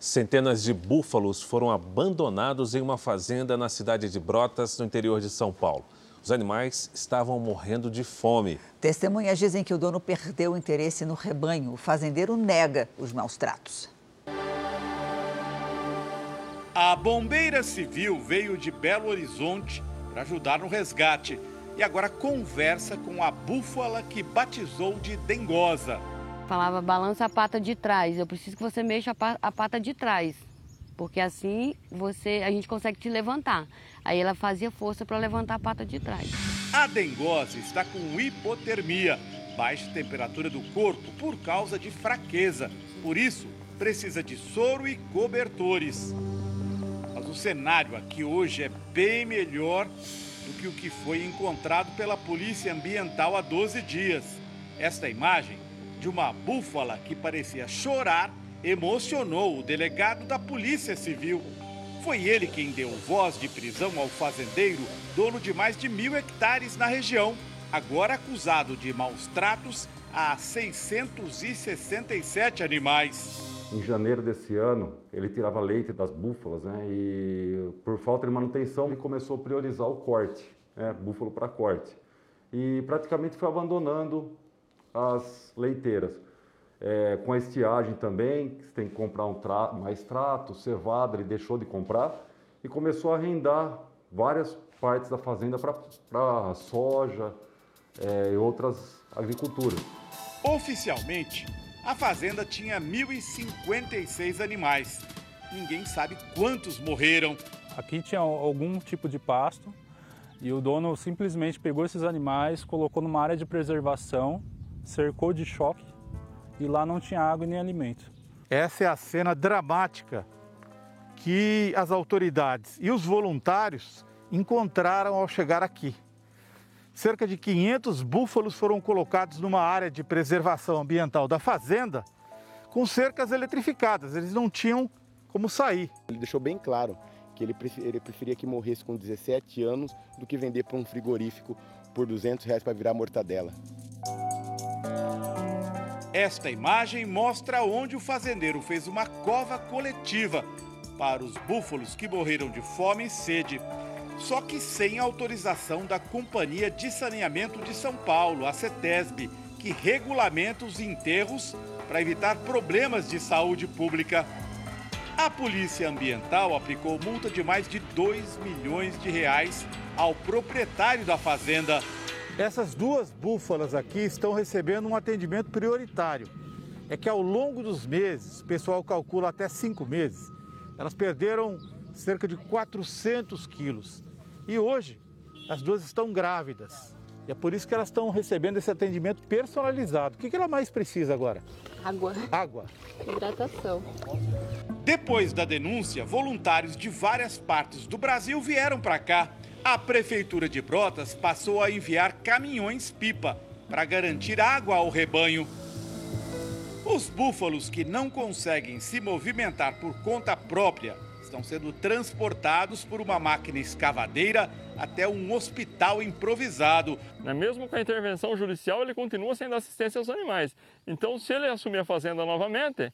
Centenas de búfalos foram abandonados em uma fazenda na cidade de Brotas, no interior de São Paulo. Os animais estavam morrendo de fome. Testemunhas dizem que o dono perdeu o interesse no rebanho. O fazendeiro nega os maus tratos. A bombeira civil veio de Belo Horizonte para ajudar no resgate e agora conversa com a búfala que batizou de dengosa. Falava, balança a pata de trás, eu preciso que você mexa a pata de trás, porque assim você a gente consegue te levantar. Aí ela fazia força para levantar a pata de trás. A dengosa está com hipotermia, baixa temperatura do corpo por causa de fraqueza. Por isso, precisa de soro e cobertores. O cenário aqui hoje é bem melhor do que o que foi encontrado pela Polícia Ambiental há 12 dias. Esta imagem de uma búfala que parecia chorar emocionou o delegado da Polícia Civil. Foi ele quem deu voz de prisão ao fazendeiro, dono de mais de mil hectares na região, agora acusado de maus tratos a 667 animais. Em janeiro desse ano, ele tirava leite das búfalas, né? E por falta de manutenção, ele começou a priorizar o corte, né? Búfalo para corte. E praticamente foi abandonando as leiteiras. É, com a estiagem também, você tem que comprar um tra mais trato, cevada, ele deixou de comprar e começou a arrendar várias partes da fazenda para soja é, e outras agriculturas. Oficialmente, a fazenda tinha 1.056 animais. Ninguém sabe quantos morreram. Aqui tinha algum tipo de pasto e o dono simplesmente pegou esses animais, colocou numa área de preservação, cercou de choque e lá não tinha água nem alimento. Essa é a cena dramática que as autoridades e os voluntários encontraram ao chegar aqui. Cerca de 500 búfalos foram colocados numa área de preservação ambiental da fazenda com cercas eletrificadas. Eles não tinham como sair. Ele deixou bem claro que ele, preferia que morresse com 17 anos do que vender para um frigorífico por 200 reais para virar mortadela. Esta imagem mostra onde o fazendeiro fez uma cova coletiva para os búfalos que morreram de fome e sede só que sem autorização da Companhia de Saneamento de São Paulo, a CETESB, que regulamenta os enterros para evitar problemas de saúde pública. A Polícia Ambiental aplicou multa de mais de 2 milhões de reais ao proprietário da fazenda. Essas duas búfalas aqui estão recebendo um atendimento prioritário. É que ao longo dos meses, o pessoal calcula até cinco meses, elas perderam cerca de 400 quilos. E hoje, as duas estão grávidas. E é por isso que elas estão recebendo esse atendimento personalizado. O que ela mais precisa agora? Água. Água. Hidratação. Depois da denúncia, voluntários de várias partes do Brasil vieram para cá. A Prefeitura de Brotas passou a enviar caminhões-pipa para garantir água ao rebanho. Os búfalos que não conseguem se movimentar por conta própria estão sendo transportados por uma máquina escavadeira até um hospital improvisado. Né, mesmo com a intervenção judicial, ele continua sendo assistência aos animais. Então, se ele assumir a fazenda novamente,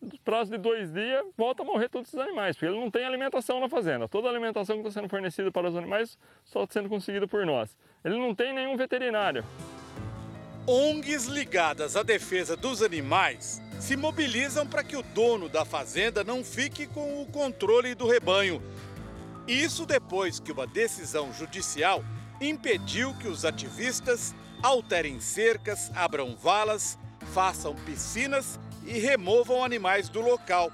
no prazo de dois dias, volta a morrer todos esses animais, porque ele não tem alimentação na fazenda. Toda a alimentação que está sendo fornecida para os animais só está sendo conseguida por nós. Ele não tem nenhum veterinário. ONGs ligadas à defesa dos animais se mobilizam para que o dono da fazenda não fique com o controle do rebanho. Isso depois que uma decisão judicial impediu que os ativistas alterem cercas, abram valas, façam piscinas e removam animais do local.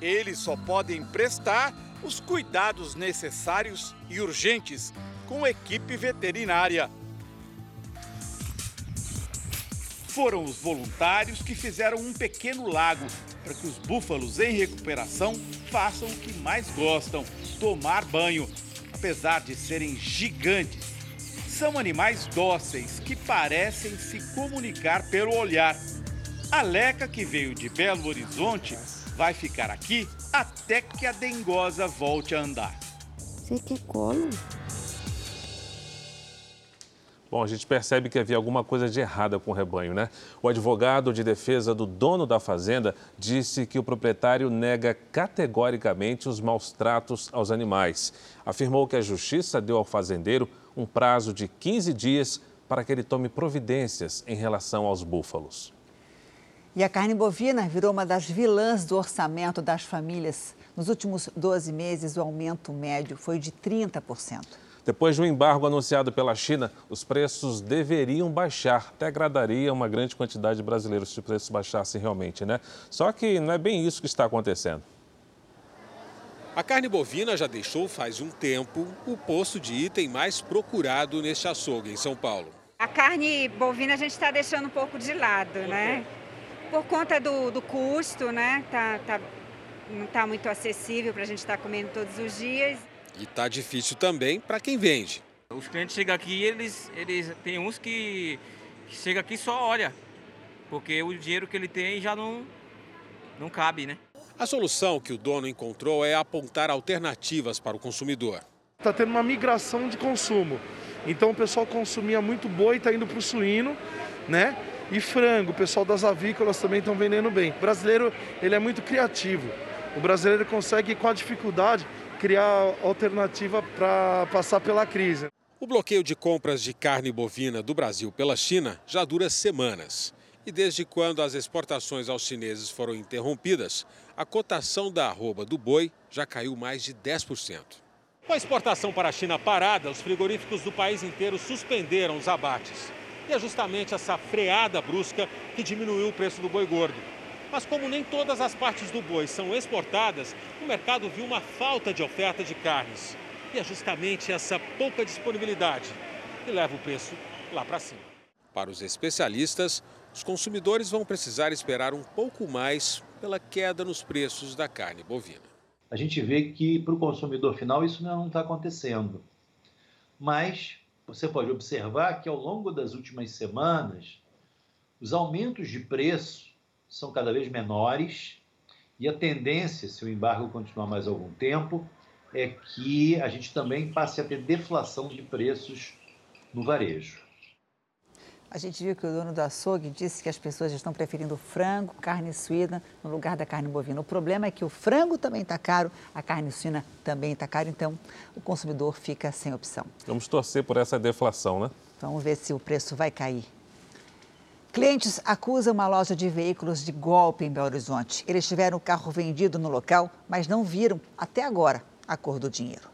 Eles só podem prestar os cuidados necessários e urgentes com equipe veterinária. Foram os voluntários que fizeram um pequeno lago para que os búfalos em recuperação façam o que mais gostam: tomar banho. Apesar de serem gigantes, são animais dóceis que parecem se comunicar pelo olhar. A Leca, que veio de Belo Horizonte, vai ficar aqui até que a dengosa volte a andar. Você quer colo? Bom, a gente percebe que havia alguma coisa de errada com o rebanho, né? O advogado de defesa do dono da fazenda disse que o proprietário nega categoricamente os maus tratos aos animais. Afirmou que a justiça deu ao fazendeiro um prazo de 15 dias para que ele tome providências em relação aos búfalos. E a carne bovina virou uma das vilãs do orçamento das famílias. Nos últimos 12 meses, o aumento médio foi de 30%. Depois de um embargo anunciado pela China, os preços deveriam baixar. Até agradaria uma grande quantidade de brasileiros se os preços baixassem realmente, né? Só que não é bem isso que está acontecendo. A carne bovina já deixou faz um tempo o posto de item mais procurado neste açougue em São Paulo. A carne bovina a gente está deixando um pouco de lado, né? Por conta do, do custo, né? Tá, tá, não está muito acessível para a gente estar tá comendo todos os dias. E está difícil também para quem vende. Os clientes chegam aqui, eles, eles tem uns que, que chega aqui só olha, porque o dinheiro que ele tem já não, não cabe, né? A solução que o dono encontrou é apontar alternativas para o consumidor. Está tendo uma migração de consumo. Então o pessoal consumia muito boi, está indo para o suíno, né? E frango, o pessoal das avícolas também estão vendendo bem. O brasileiro ele é muito criativo. O brasileiro consegue, com a dificuldade, criar alternativa para passar pela crise. O bloqueio de compras de carne bovina do Brasil pela China já dura semanas. E desde quando as exportações aos chineses foram interrompidas, a cotação da arroba do boi já caiu mais de 10%. Com a exportação para a China parada, os frigoríficos do país inteiro suspenderam os abates. E é justamente essa freada brusca que diminuiu o preço do boi gordo. Mas como nem todas as partes do boi são exportadas, o mercado viu uma falta de oferta de carnes. E é justamente essa pouca disponibilidade que leva o preço lá para cima. Para os especialistas, os consumidores vão precisar esperar um pouco mais pela queda nos preços da carne bovina. A gente vê que para o consumidor final isso não está acontecendo. Mas você pode observar que ao longo das últimas semanas, os aumentos de preço são cada vez menores e a tendência, se o embargo continuar mais algum tempo, é que a gente também passe a ter deflação de preços no varejo. A gente viu que o dono do açougue disse que as pessoas estão preferindo frango, carne suína no lugar da carne bovina. O problema é que o frango também está caro, a carne suína também está cara, então o consumidor fica sem opção. Vamos torcer por essa deflação, né? Vamos ver se o preço vai cair. Clientes acusam uma loja de veículos de golpe em Belo Horizonte. Eles tiveram o carro vendido no local, mas não viram, até agora, a cor do dinheiro.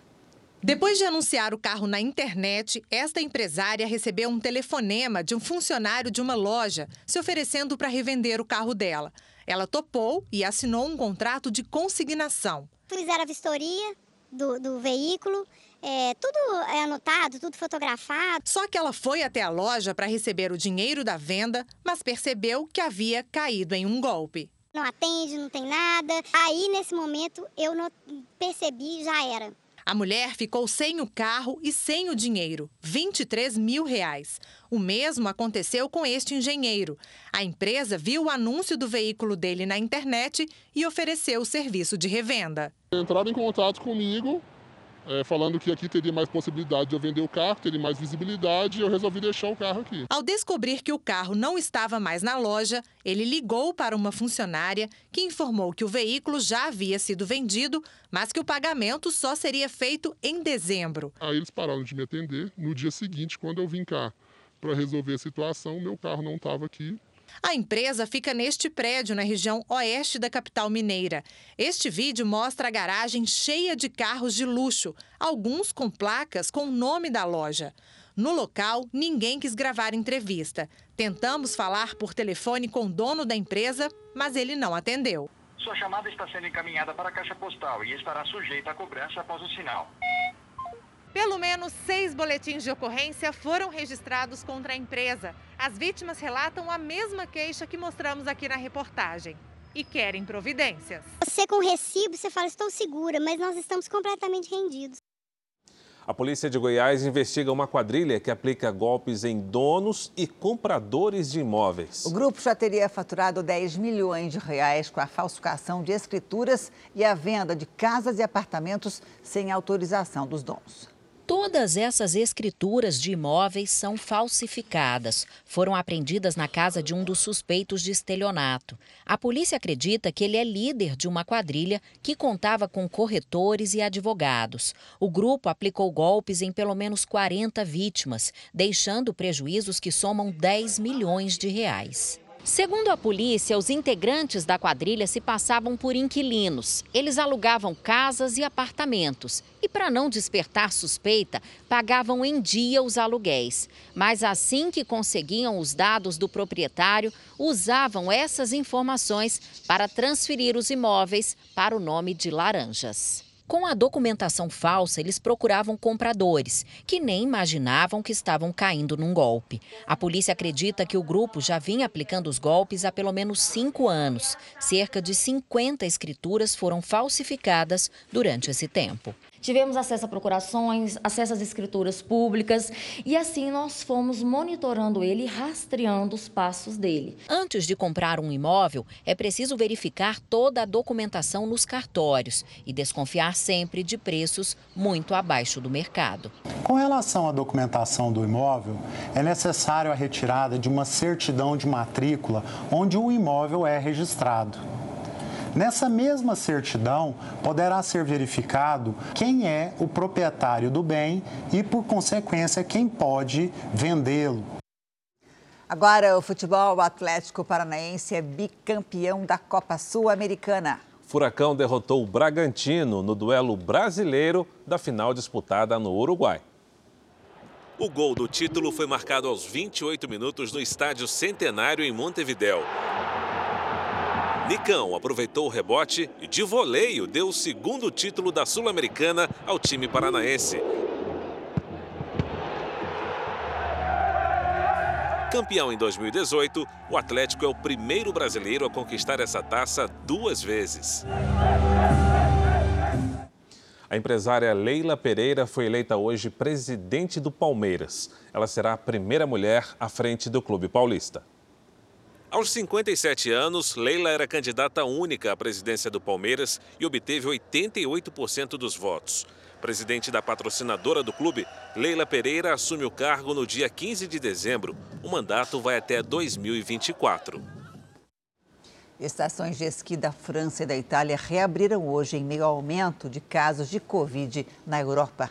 Depois de anunciar o carro na internet, esta empresária recebeu um telefonema de um funcionário de uma loja se oferecendo para revender o carro dela. Ela topou e assinou um contrato de consignação. Fizeram a vistoria do, do veículo, é, tudo é anotado, tudo fotografado. Só que ela foi até a loja para receber o dinheiro da venda, mas percebeu que havia caído em um golpe. Não atende, não tem nada. Aí, nesse momento, eu não percebi, já era. A mulher ficou sem o carro e sem o dinheiro, 23 mil reais. O mesmo aconteceu com este engenheiro. A empresa viu o anúncio do veículo dele na internet e ofereceu o serviço de revenda. Entraram em contato comigo é, falando que aqui teria mais possibilidade de eu vender o carro, teria mais visibilidade, e eu resolvi deixar o carro aqui. Ao descobrir que o carro não estava mais na loja, ele ligou para uma funcionária que informou que o veículo já havia sido vendido, mas que o pagamento só seria feito em dezembro. Aí eles pararam de me atender. No dia seguinte, quando eu vim cá para resolver a situação, meu carro não estava aqui, a empresa fica neste prédio, na região oeste da capital mineira. Este vídeo mostra a garagem cheia de carros de luxo, alguns com placas com o nome da loja. No local, ninguém quis gravar entrevista. Tentamos falar por telefone com o dono da empresa, mas ele não atendeu. Sua chamada está sendo encaminhada para a caixa postal e estará sujeita a cobrança após o sinal. Pelo menos seis boletins de ocorrência foram registrados contra a empresa. As vítimas relatam a mesma queixa que mostramos aqui na reportagem e querem providências. Você com recibo, você fala, estou segura, mas nós estamos completamente rendidos. A polícia de Goiás investiga uma quadrilha que aplica golpes em donos e compradores de imóveis. O grupo já teria faturado 10 milhões de reais com a falsificação de escrituras e a venda de casas e apartamentos sem autorização dos donos. Todas essas escrituras de imóveis são falsificadas. Foram apreendidas na casa de um dos suspeitos de estelionato. A polícia acredita que ele é líder de uma quadrilha que contava com corretores e advogados. O grupo aplicou golpes em pelo menos 40 vítimas, deixando prejuízos que somam 10 milhões de reais. Segundo a polícia, os integrantes da quadrilha se passavam por inquilinos. Eles alugavam casas e apartamentos e, para não despertar suspeita, pagavam em dia os aluguéis. Mas assim que conseguiam os dados do proprietário, usavam essas informações para transferir os imóveis para o nome de Laranjas. Com a documentação falsa, eles procuravam compradores, que nem imaginavam que estavam caindo num golpe. A polícia acredita que o grupo já vinha aplicando os golpes há pelo menos cinco anos. Cerca de 50 escrituras foram falsificadas durante esse tempo. Tivemos acesso a procurações, acesso às escrituras públicas e assim nós fomos monitorando ele e rastreando os passos dele. Antes de comprar um imóvel, é preciso verificar toda a documentação nos cartórios e desconfiar sempre de preços muito abaixo do mercado. Com relação à documentação do imóvel, é necessário a retirada de uma certidão de matrícula onde o imóvel é registrado. Nessa mesma certidão, poderá ser verificado quem é o proprietário do bem e, por consequência, quem pode vendê-lo. Agora, o futebol o Atlético Paranaense é bicampeão da Copa Sul-Americana. Furacão derrotou o Bragantino no duelo brasileiro da final disputada no Uruguai. O gol do título foi marcado aos 28 minutos no Estádio Centenário em Montevidéu. Nicão aproveitou o rebote e de voleio deu o segundo título da Sul-Americana ao time paranaense. Campeão em 2018, o Atlético é o primeiro brasileiro a conquistar essa taça duas vezes. A empresária Leila Pereira foi eleita hoje presidente do Palmeiras. Ela será a primeira mulher à frente do clube paulista. Aos 57 anos, Leila era candidata única à presidência do Palmeiras e obteve 88% dos votos. Presidente da patrocinadora do clube, Leila Pereira assume o cargo no dia 15 de dezembro. O mandato vai até 2024. Estações de esqui da França e da Itália reabriram hoje em meio ao aumento de casos de Covid na Europa.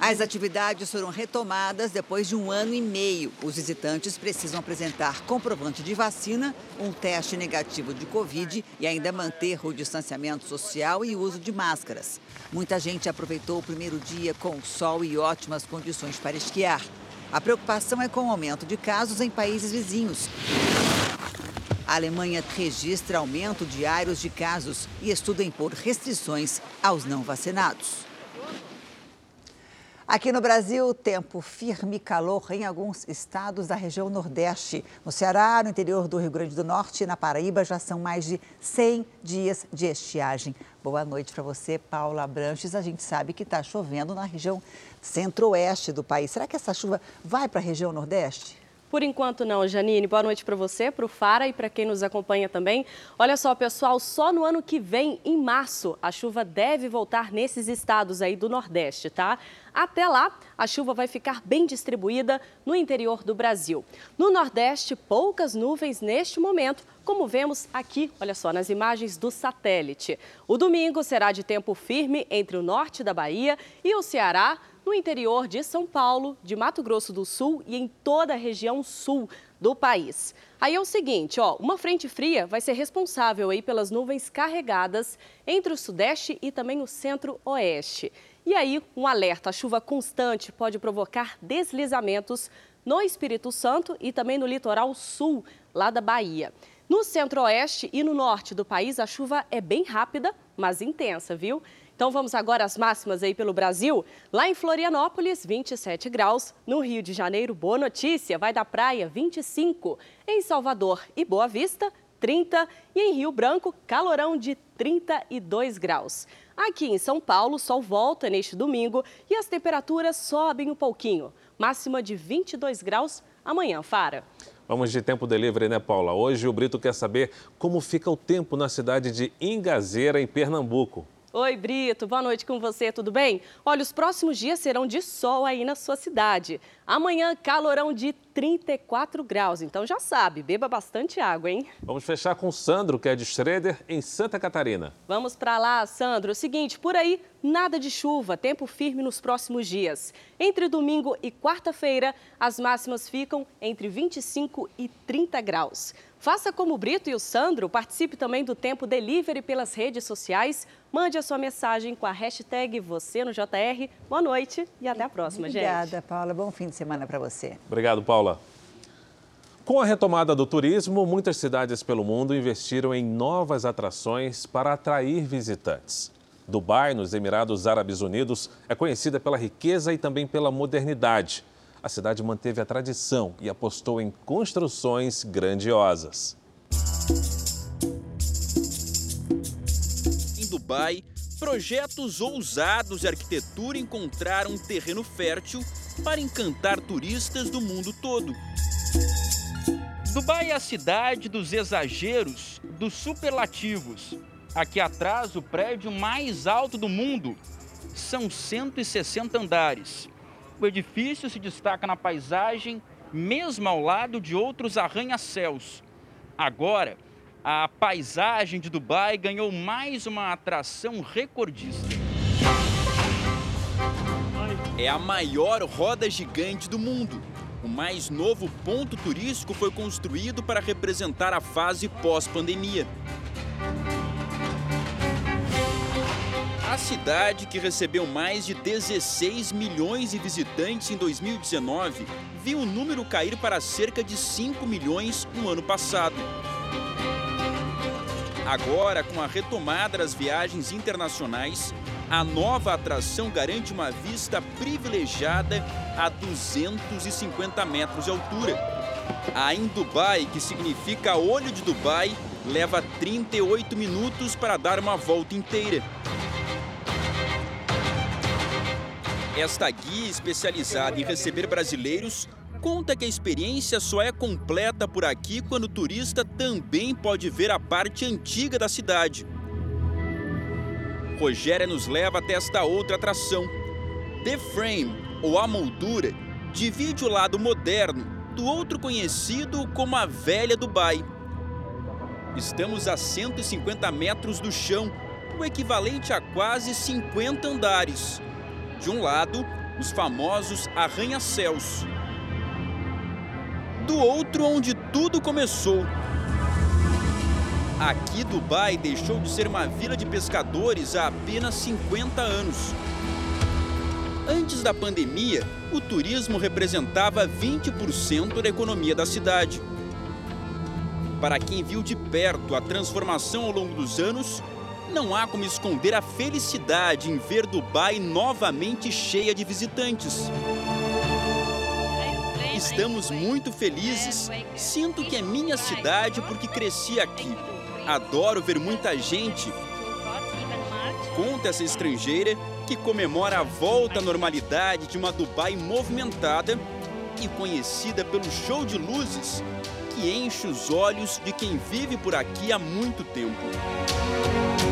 As atividades foram retomadas depois de um ano e meio. Os visitantes precisam apresentar comprovante de vacina, um teste negativo de Covid e ainda manter o distanciamento social e uso de máscaras. Muita gente aproveitou o primeiro dia com sol e ótimas condições para esquiar. A preocupação é com o aumento de casos em países vizinhos. A Alemanha registra aumento diário de casos e estuda impor restrições aos não vacinados. Aqui no Brasil, tempo firme e calor em alguns estados da região Nordeste. No Ceará, no interior do Rio Grande do Norte e na Paraíba já são mais de 100 dias de estiagem. Boa noite para você, Paula Branches. A gente sabe que está chovendo na região centro-oeste do país. Será que essa chuva vai para a região Nordeste? Por enquanto não, Janine. Boa noite para você, para o Fara e para quem nos acompanha também. Olha só, pessoal, só no ano que vem, em março, a chuva deve voltar nesses estados aí do Nordeste, tá? Até lá, a chuva vai ficar bem distribuída no interior do Brasil. No Nordeste, poucas nuvens neste momento, como vemos aqui, olha só, nas imagens do satélite. O domingo será de tempo firme entre o norte da Bahia e o Ceará, no interior de São Paulo, de Mato Grosso do Sul e em toda a região sul do país. Aí é o seguinte, ó, uma frente fria vai ser responsável aí pelas nuvens carregadas entre o sudeste e também o centro-oeste. E aí, um alerta: a chuva constante pode provocar deslizamentos no Espírito Santo e também no litoral sul, lá da Bahia. No centro-oeste e no norte do país, a chuva é bem rápida, mas intensa, viu? Então vamos agora às máximas aí pelo Brasil. Lá em Florianópolis, 27 graus. No Rio de Janeiro, boa notícia, vai da praia 25. Em Salvador e Boa Vista, 30. E em Rio Branco, calorão de 32 graus. Aqui em São Paulo, sol volta neste domingo e as temperaturas sobem um pouquinho. Máxima de 22 graus amanhã, Fara. Vamos de tempo delivery, né, Paula? Hoje o Brito quer saber como fica o tempo na cidade de Ingazeira, em Pernambuco. Oi, Brito, boa noite com você, tudo bem? Olha, os próximos dias serão de sol aí na sua cidade. Amanhã, calorão de 34 graus, então já sabe, beba bastante água, hein? Vamos fechar com o Sandro, que é de Schroeder, em Santa Catarina. Vamos para lá, Sandro. O seguinte, por aí nada de chuva, tempo firme nos próximos dias. Entre domingo e quarta-feira, as máximas ficam entre 25 e 30 graus. Faça como o Brito e o Sandro, participe também do Tempo Delivery pelas redes sociais. Mande a sua mensagem com a hashtag você no JR. Boa noite e até a próxima, Obrigada, gente. Obrigada, Paula. Bom fim de semana para você. Obrigado, Paula. Com a retomada do turismo, muitas cidades pelo mundo investiram em novas atrações para atrair visitantes. Dubai, nos Emirados Árabes Unidos, é conhecida pela riqueza e também pela modernidade a cidade manteve a tradição e apostou em construções grandiosas. Em Dubai, projetos ousados de arquitetura encontraram um terreno fértil para encantar turistas do mundo todo. Dubai é a cidade dos exageros, dos superlativos. Aqui atrás, o prédio mais alto do mundo. São 160 andares. O edifício se destaca na paisagem, mesmo ao lado de outros arranha-céus. Agora, a paisagem de Dubai ganhou mais uma atração recordista. É a maior roda gigante do mundo. O mais novo ponto turístico foi construído para representar a fase pós-pandemia. A cidade, que recebeu mais de 16 milhões de visitantes em 2019, viu o número cair para cerca de 5 milhões no ano passado. Agora, com a retomada das viagens internacionais, a nova atração garante uma vista privilegiada a 250 metros de altura. A em Dubai, que significa olho de Dubai, leva 38 minutos para dar uma volta inteira. Esta guia especializada em receber brasileiros conta que a experiência só é completa por aqui quando o turista também pode ver a parte antiga da cidade. Rogéria nos leva até esta outra atração. The Frame, ou a moldura, divide o lado moderno do outro conhecido como a Velha Dubai. Estamos a 150 metros do chão, o equivalente a quase 50 andares. De um lado, os famosos arranha-céus. Do outro, onde tudo começou. Aqui, Dubai deixou de ser uma vila de pescadores há apenas 50 anos. Antes da pandemia, o turismo representava 20% da economia da cidade. Para quem viu de perto a transformação ao longo dos anos, não há como esconder a felicidade em ver Dubai novamente cheia de visitantes. Estamos muito felizes. Sinto que é minha cidade porque cresci aqui. Adoro ver muita gente. Conta essa estrangeira que comemora a volta à normalidade de uma Dubai movimentada e conhecida pelo show de luzes que enche os olhos de quem vive por aqui há muito tempo.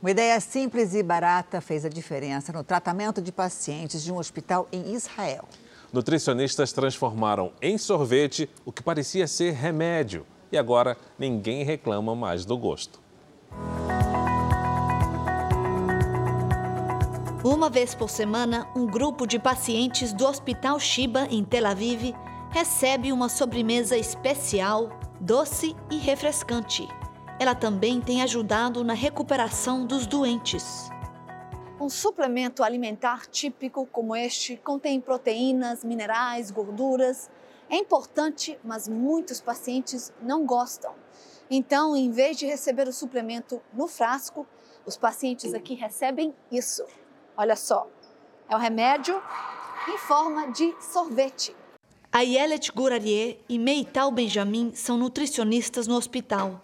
Uma ideia simples e barata fez a diferença no tratamento de pacientes de um hospital em Israel. Nutricionistas transformaram em sorvete o que parecia ser remédio. E agora ninguém reclama mais do gosto. Uma vez por semana, um grupo de pacientes do Hospital Shiba, em Tel Aviv, recebe uma sobremesa especial, doce e refrescante ela também tem ajudado na recuperação dos doentes. Um suplemento alimentar típico como este contém proteínas, minerais, gorduras. É importante, mas muitos pacientes não gostam. Então, em vez de receber o suplemento no frasco, os pacientes aqui recebem isso. Olha só, é o remédio em forma de sorvete. A Yelet Gourarier e Meital Benjamin são nutricionistas no hospital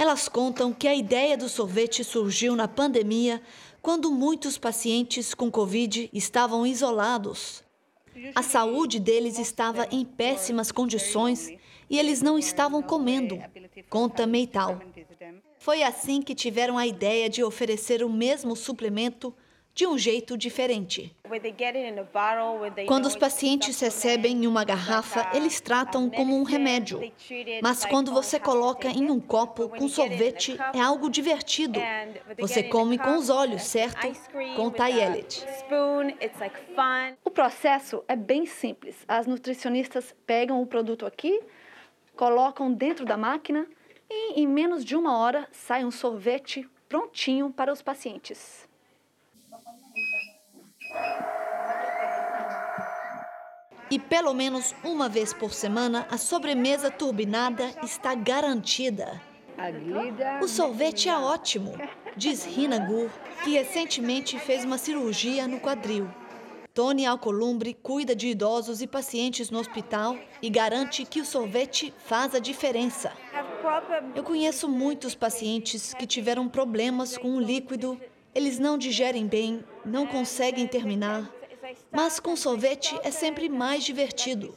elas contam que a ideia do sorvete surgiu na pandemia, quando muitos pacientes com Covid estavam isolados. A saúde deles estava em péssimas condições e eles não estavam comendo, conta Meital. Foi assim que tiveram a ideia de oferecer o mesmo suplemento de um jeito diferente. Quando os pacientes recebem em uma garrafa, eles tratam como um remédio. Mas quando você coloca em um copo com sorvete, é algo divertido. Você come com os olhos, certo? Com Tayelet. O processo é bem simples. As nutricionistas pegam o produto aqui, colocam dentro da máquina e em menos de uma hora sai um sorvete prontinho para os pacientes. E pelo menos uma vez por semana, a sobremesa turbinada está garantida. O sorvete é ótimo, diz Rina Gur, que recentemente fez uma cirurgia no quadril. Tony Alcolumbre cuida de idosos e pacientes no hospital e garante que o sorvete faz a diferença. Eu conheço muitos pacientes que tiveram problemas com o líquido, eles não digerem bem, não conseguem terminar. Mas com sorvete é sempre mais divertido.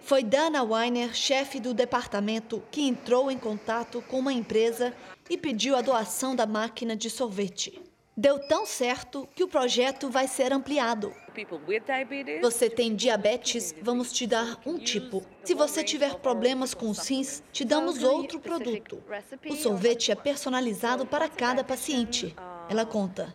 Foi Dana Weiner, chefe do departamento, que entrou em contato com uma empresa e pediu a doação da máquina de sorvete. Deu tão certo que o projeto vai ser ampliado. Você tem diabetes, vamos te dar um tipo. Se você tiver problemas com os rins, te damos outro produto. O sorvete é personalizado para cada paciente. Ela conta.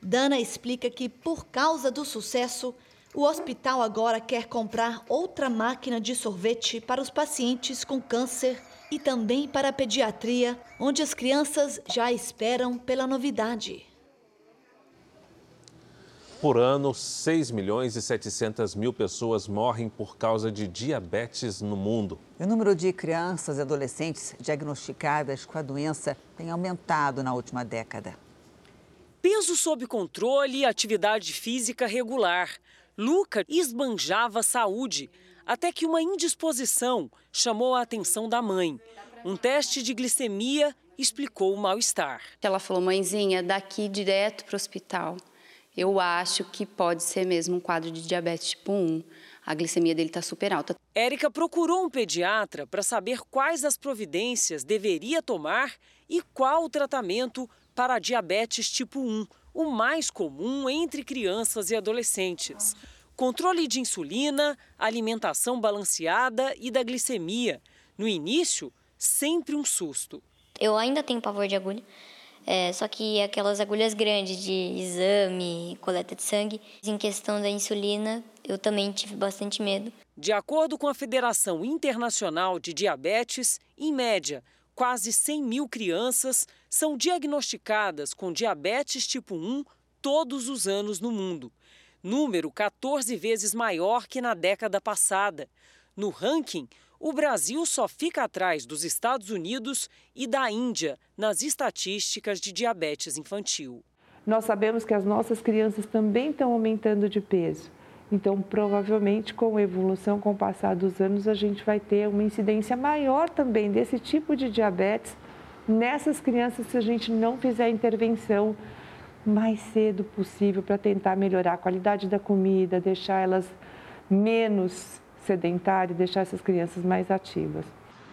Dana explica que, por causa do sucesso, o hospital agora quer comprar outra máquina de sorvete para os pacientes com câncer e também para a pediatria, onde as crianças já esperam pela novidade. Por ano, 6 milhões e 700 mil pessoas morrem por causa de diabetes no mundo. O número de crianças e adolescentes diagnosticadas com a doença tem aumentado na última década. Peso sob controle e atividade física regular. Luca esbanjava saúde, até que uma indisposição chamou a atenção da mãe. Um teste de glicemia explicou o mal-estar. Ela falou, mãezinha, daqui direto para o hospital eu acho que pode ser mesmo um quadro de diabetes tipo 1. A glicemia dele está super alta. Érica procurou um pediatra para saber quais as providências deveria tomar e qual o tratamento para a diabetes tipo 1, o mais comum entre crianças e adolescentes. Controle de insulina, alimentação balanceada e da glicemia. No início, sempre um susto. Eu ainda tenho pavor de agulha é, só que aquelas agulhas grandes de exame, coleta de sangue, em questão da insulina, eu também tive bastante medo. De acordo com a Federação Internacional de Diabetes, em média, quase 100 mil crianças são diagnosticadas com diabetes tipo 1 todos os anos no mundo. Número 14 vezes maior que na década passada. No ranking, o Brasil só fica atrás dos Estados Unidos e da Índia nas estatísticas de diabetes infantil. Nós sabemos que as nossas crianças também estão aumentando de peso. Então, provavelmente, com a evolução, com o passar dos anos, a gente vai ter uma incidência maior também desse tipo de diabetes nessas crianças se a gente não fizer a intervenção mais cedo possível para tentar melhorar a qualidade da comida, deixar elas menos sedentário e deixar essas crianças mais ativas.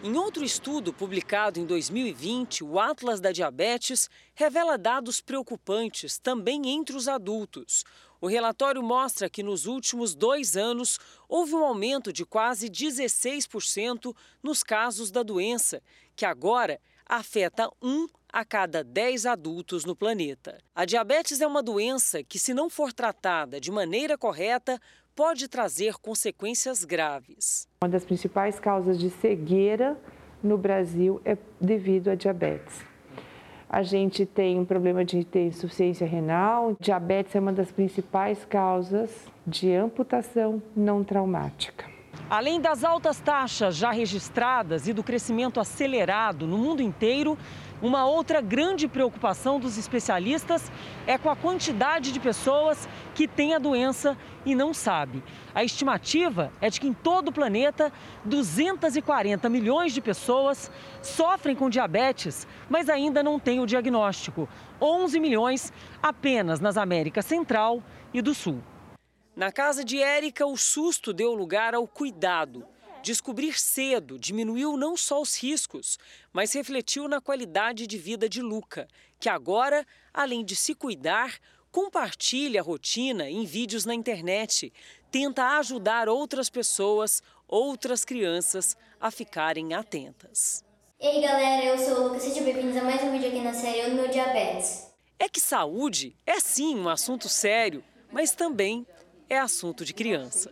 Em outro estudo publicado em 2020, o Atlas da Diabetes revela dados preocupantes também entre os adultos. O relatório mostra que nos últimos dois anos houve um aumento de quase 16% nos casos da doença, que agora afeta um a cada 10 adultos no planeta. A diabetes é uma doença que, se não for tratada de maneira correta, pode trazer consequências graves. Uma das principais causas de cegueira no Brasil é devido à diabetes. A gente tem um problema de ter insuficiência renal. Diabetes é uma das principais causas de amputação não traumática. Além das altas taxas já registradas e do crescimento acelerado no mundo inteiro, uma outra grande preocupação dos especialistas é com a quantidade de pessoas que têm a doença e não sabe. A estimativa é de que em todo o planeta, 240 milhões de pessoas sofrem com diabetes, mas ainda não têm o diagnóstico. 11 milhões apenas nas Américas Central e do Sul. Na casa de Érica, o susto deu lugar ao cuidado. Descobrir cedo diminuiu não só os riscos, mas refletiu na qualidade de vida de Luca, que agora, além de se cuidar, compartilha a rotina em vídeos na internet, tenta ajudar outras pessoas, outras crianças a ficarem atentas. Ei galera, eu sou o Lucas, sejam bem-vindos a mais um vídeo aqui na série Eu no Diabetes. É que saúde é sim um assunto sério, mas também é assunto de criança.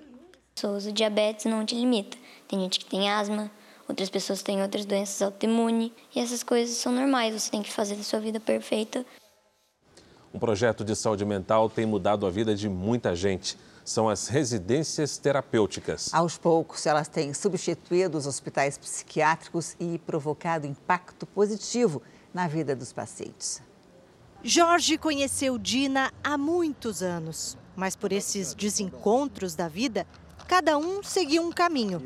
O diabetes não te limita. Tem gente que tem asma, outras pessoas têm outras doenças autoimunes e essas coisas são normais. Você tem que fazer da sua vida perfeita. Um projeto de saúde mental tem mudado a vida de muita gente. São as residências terapêuticas. Aos poucos, elas têm substituído os hospitais psiquiátricos e provocado impacto positivo na vida dos pacientes. Jorge conheceu Dina há muitos anos, mas por esses desencontros da vida, cada um seguiu um caminho.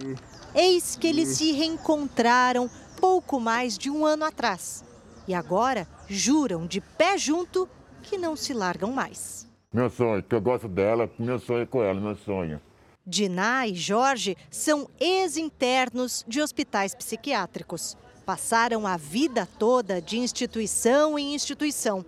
Eis que eles se reencontraram pouco mais de um ano atrás. E agora juram de pé junto que não se largam mais. Meu sonho, que eu gosto dela, meu sonho é com ela, meu sonho. Diná e Jorge são ex-internos de hospitais psiquiátricos. Passaram a vida toda de instituição em instituição.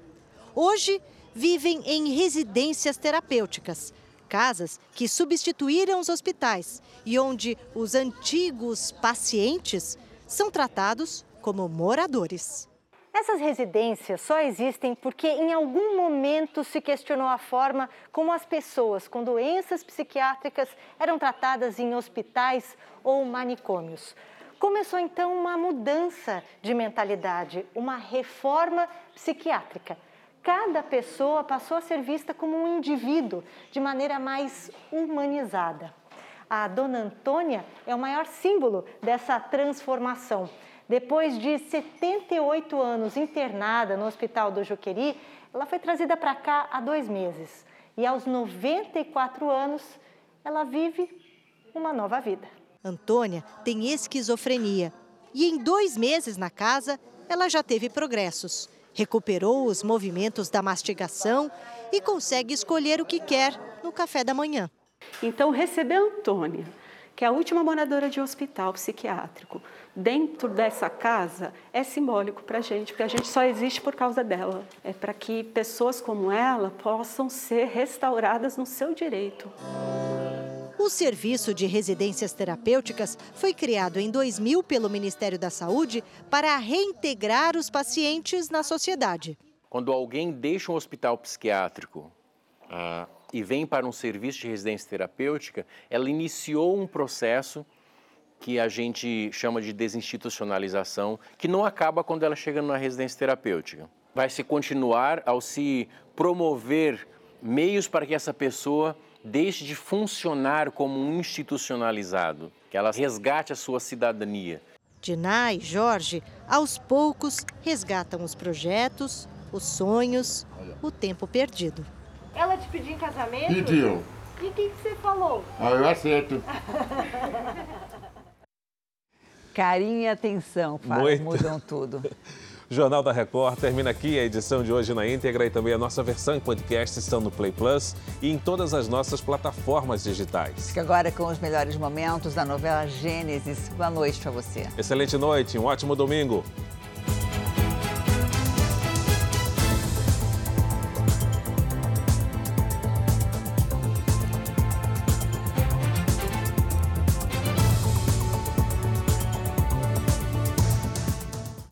Hoje vivem em residências terapêuticas, casas que substituíram os hospitais e onde os antigos pacientes são tratados como moradores. Essas residências só existem porque em algum momento se questionou a forma como as pessoas com doenças psiquiátricas eram tratadas em hospitais ou manicômios. Começou então uma mudança de mentalidade, uma reforma psiquiátrica cada pessoa passou a ser vista como um indivíduo de maneira mais humanizada. A dona Antônia é o maior símbolo dessa transformação. Depois de 78 anos internada no Hospital do Juqueri, ela foi trazida para cá há dois meses. E aos 94 anos, ela vive uma nova vida. Antônia tem esquizofrenia e em dois meses na casa, ela já teve progressos recuperou os movimentos da mastigação e consegue escolher o que quer no café da manhã. Então, receber Antônia, que é a última moradora de hospital psiquiátrico, dentro dessa casa é simbólico para a gente, porque a gente só existe por causa dela. É para que pessoas como ela possam ser restauradas no seu direito. O serviço de residências terapêuticas foi criado em 2000 pelo Ministério da Saúde para reintegrar os pacientes na sociedade. Quando alguém deixa um hospital psiquiátrico ah, e vem para um serviço de residência terapêutica, ela iniciou um processo que a gente chama de desinstitucionalização, que não acaba quando ela chega numa residência terapêutica. Vai se continuar ao se promover meios para que essa pessoa deixe de funcionar como um institucionalizado, que ela resgate a sua cidadania. Diná e Jorge, aos poucos, resgatam os projetos, os sonhos, o tempo perdido. Ela te pediu em casamento? Pediu. E o que, que você falou? Ah, eu aceito. Carinho e atenção, Fábio, mudam tudo. Jornal da Record termina aqui. A edição de hoje na íntegra e também a nossa versão em podcast estão no Play Plus e em todas as nossas plataformas digitais. Fica agora com os melhores momentos da novela Gênesis. Boa noite para você. Excelente noite, um ótimo domingo.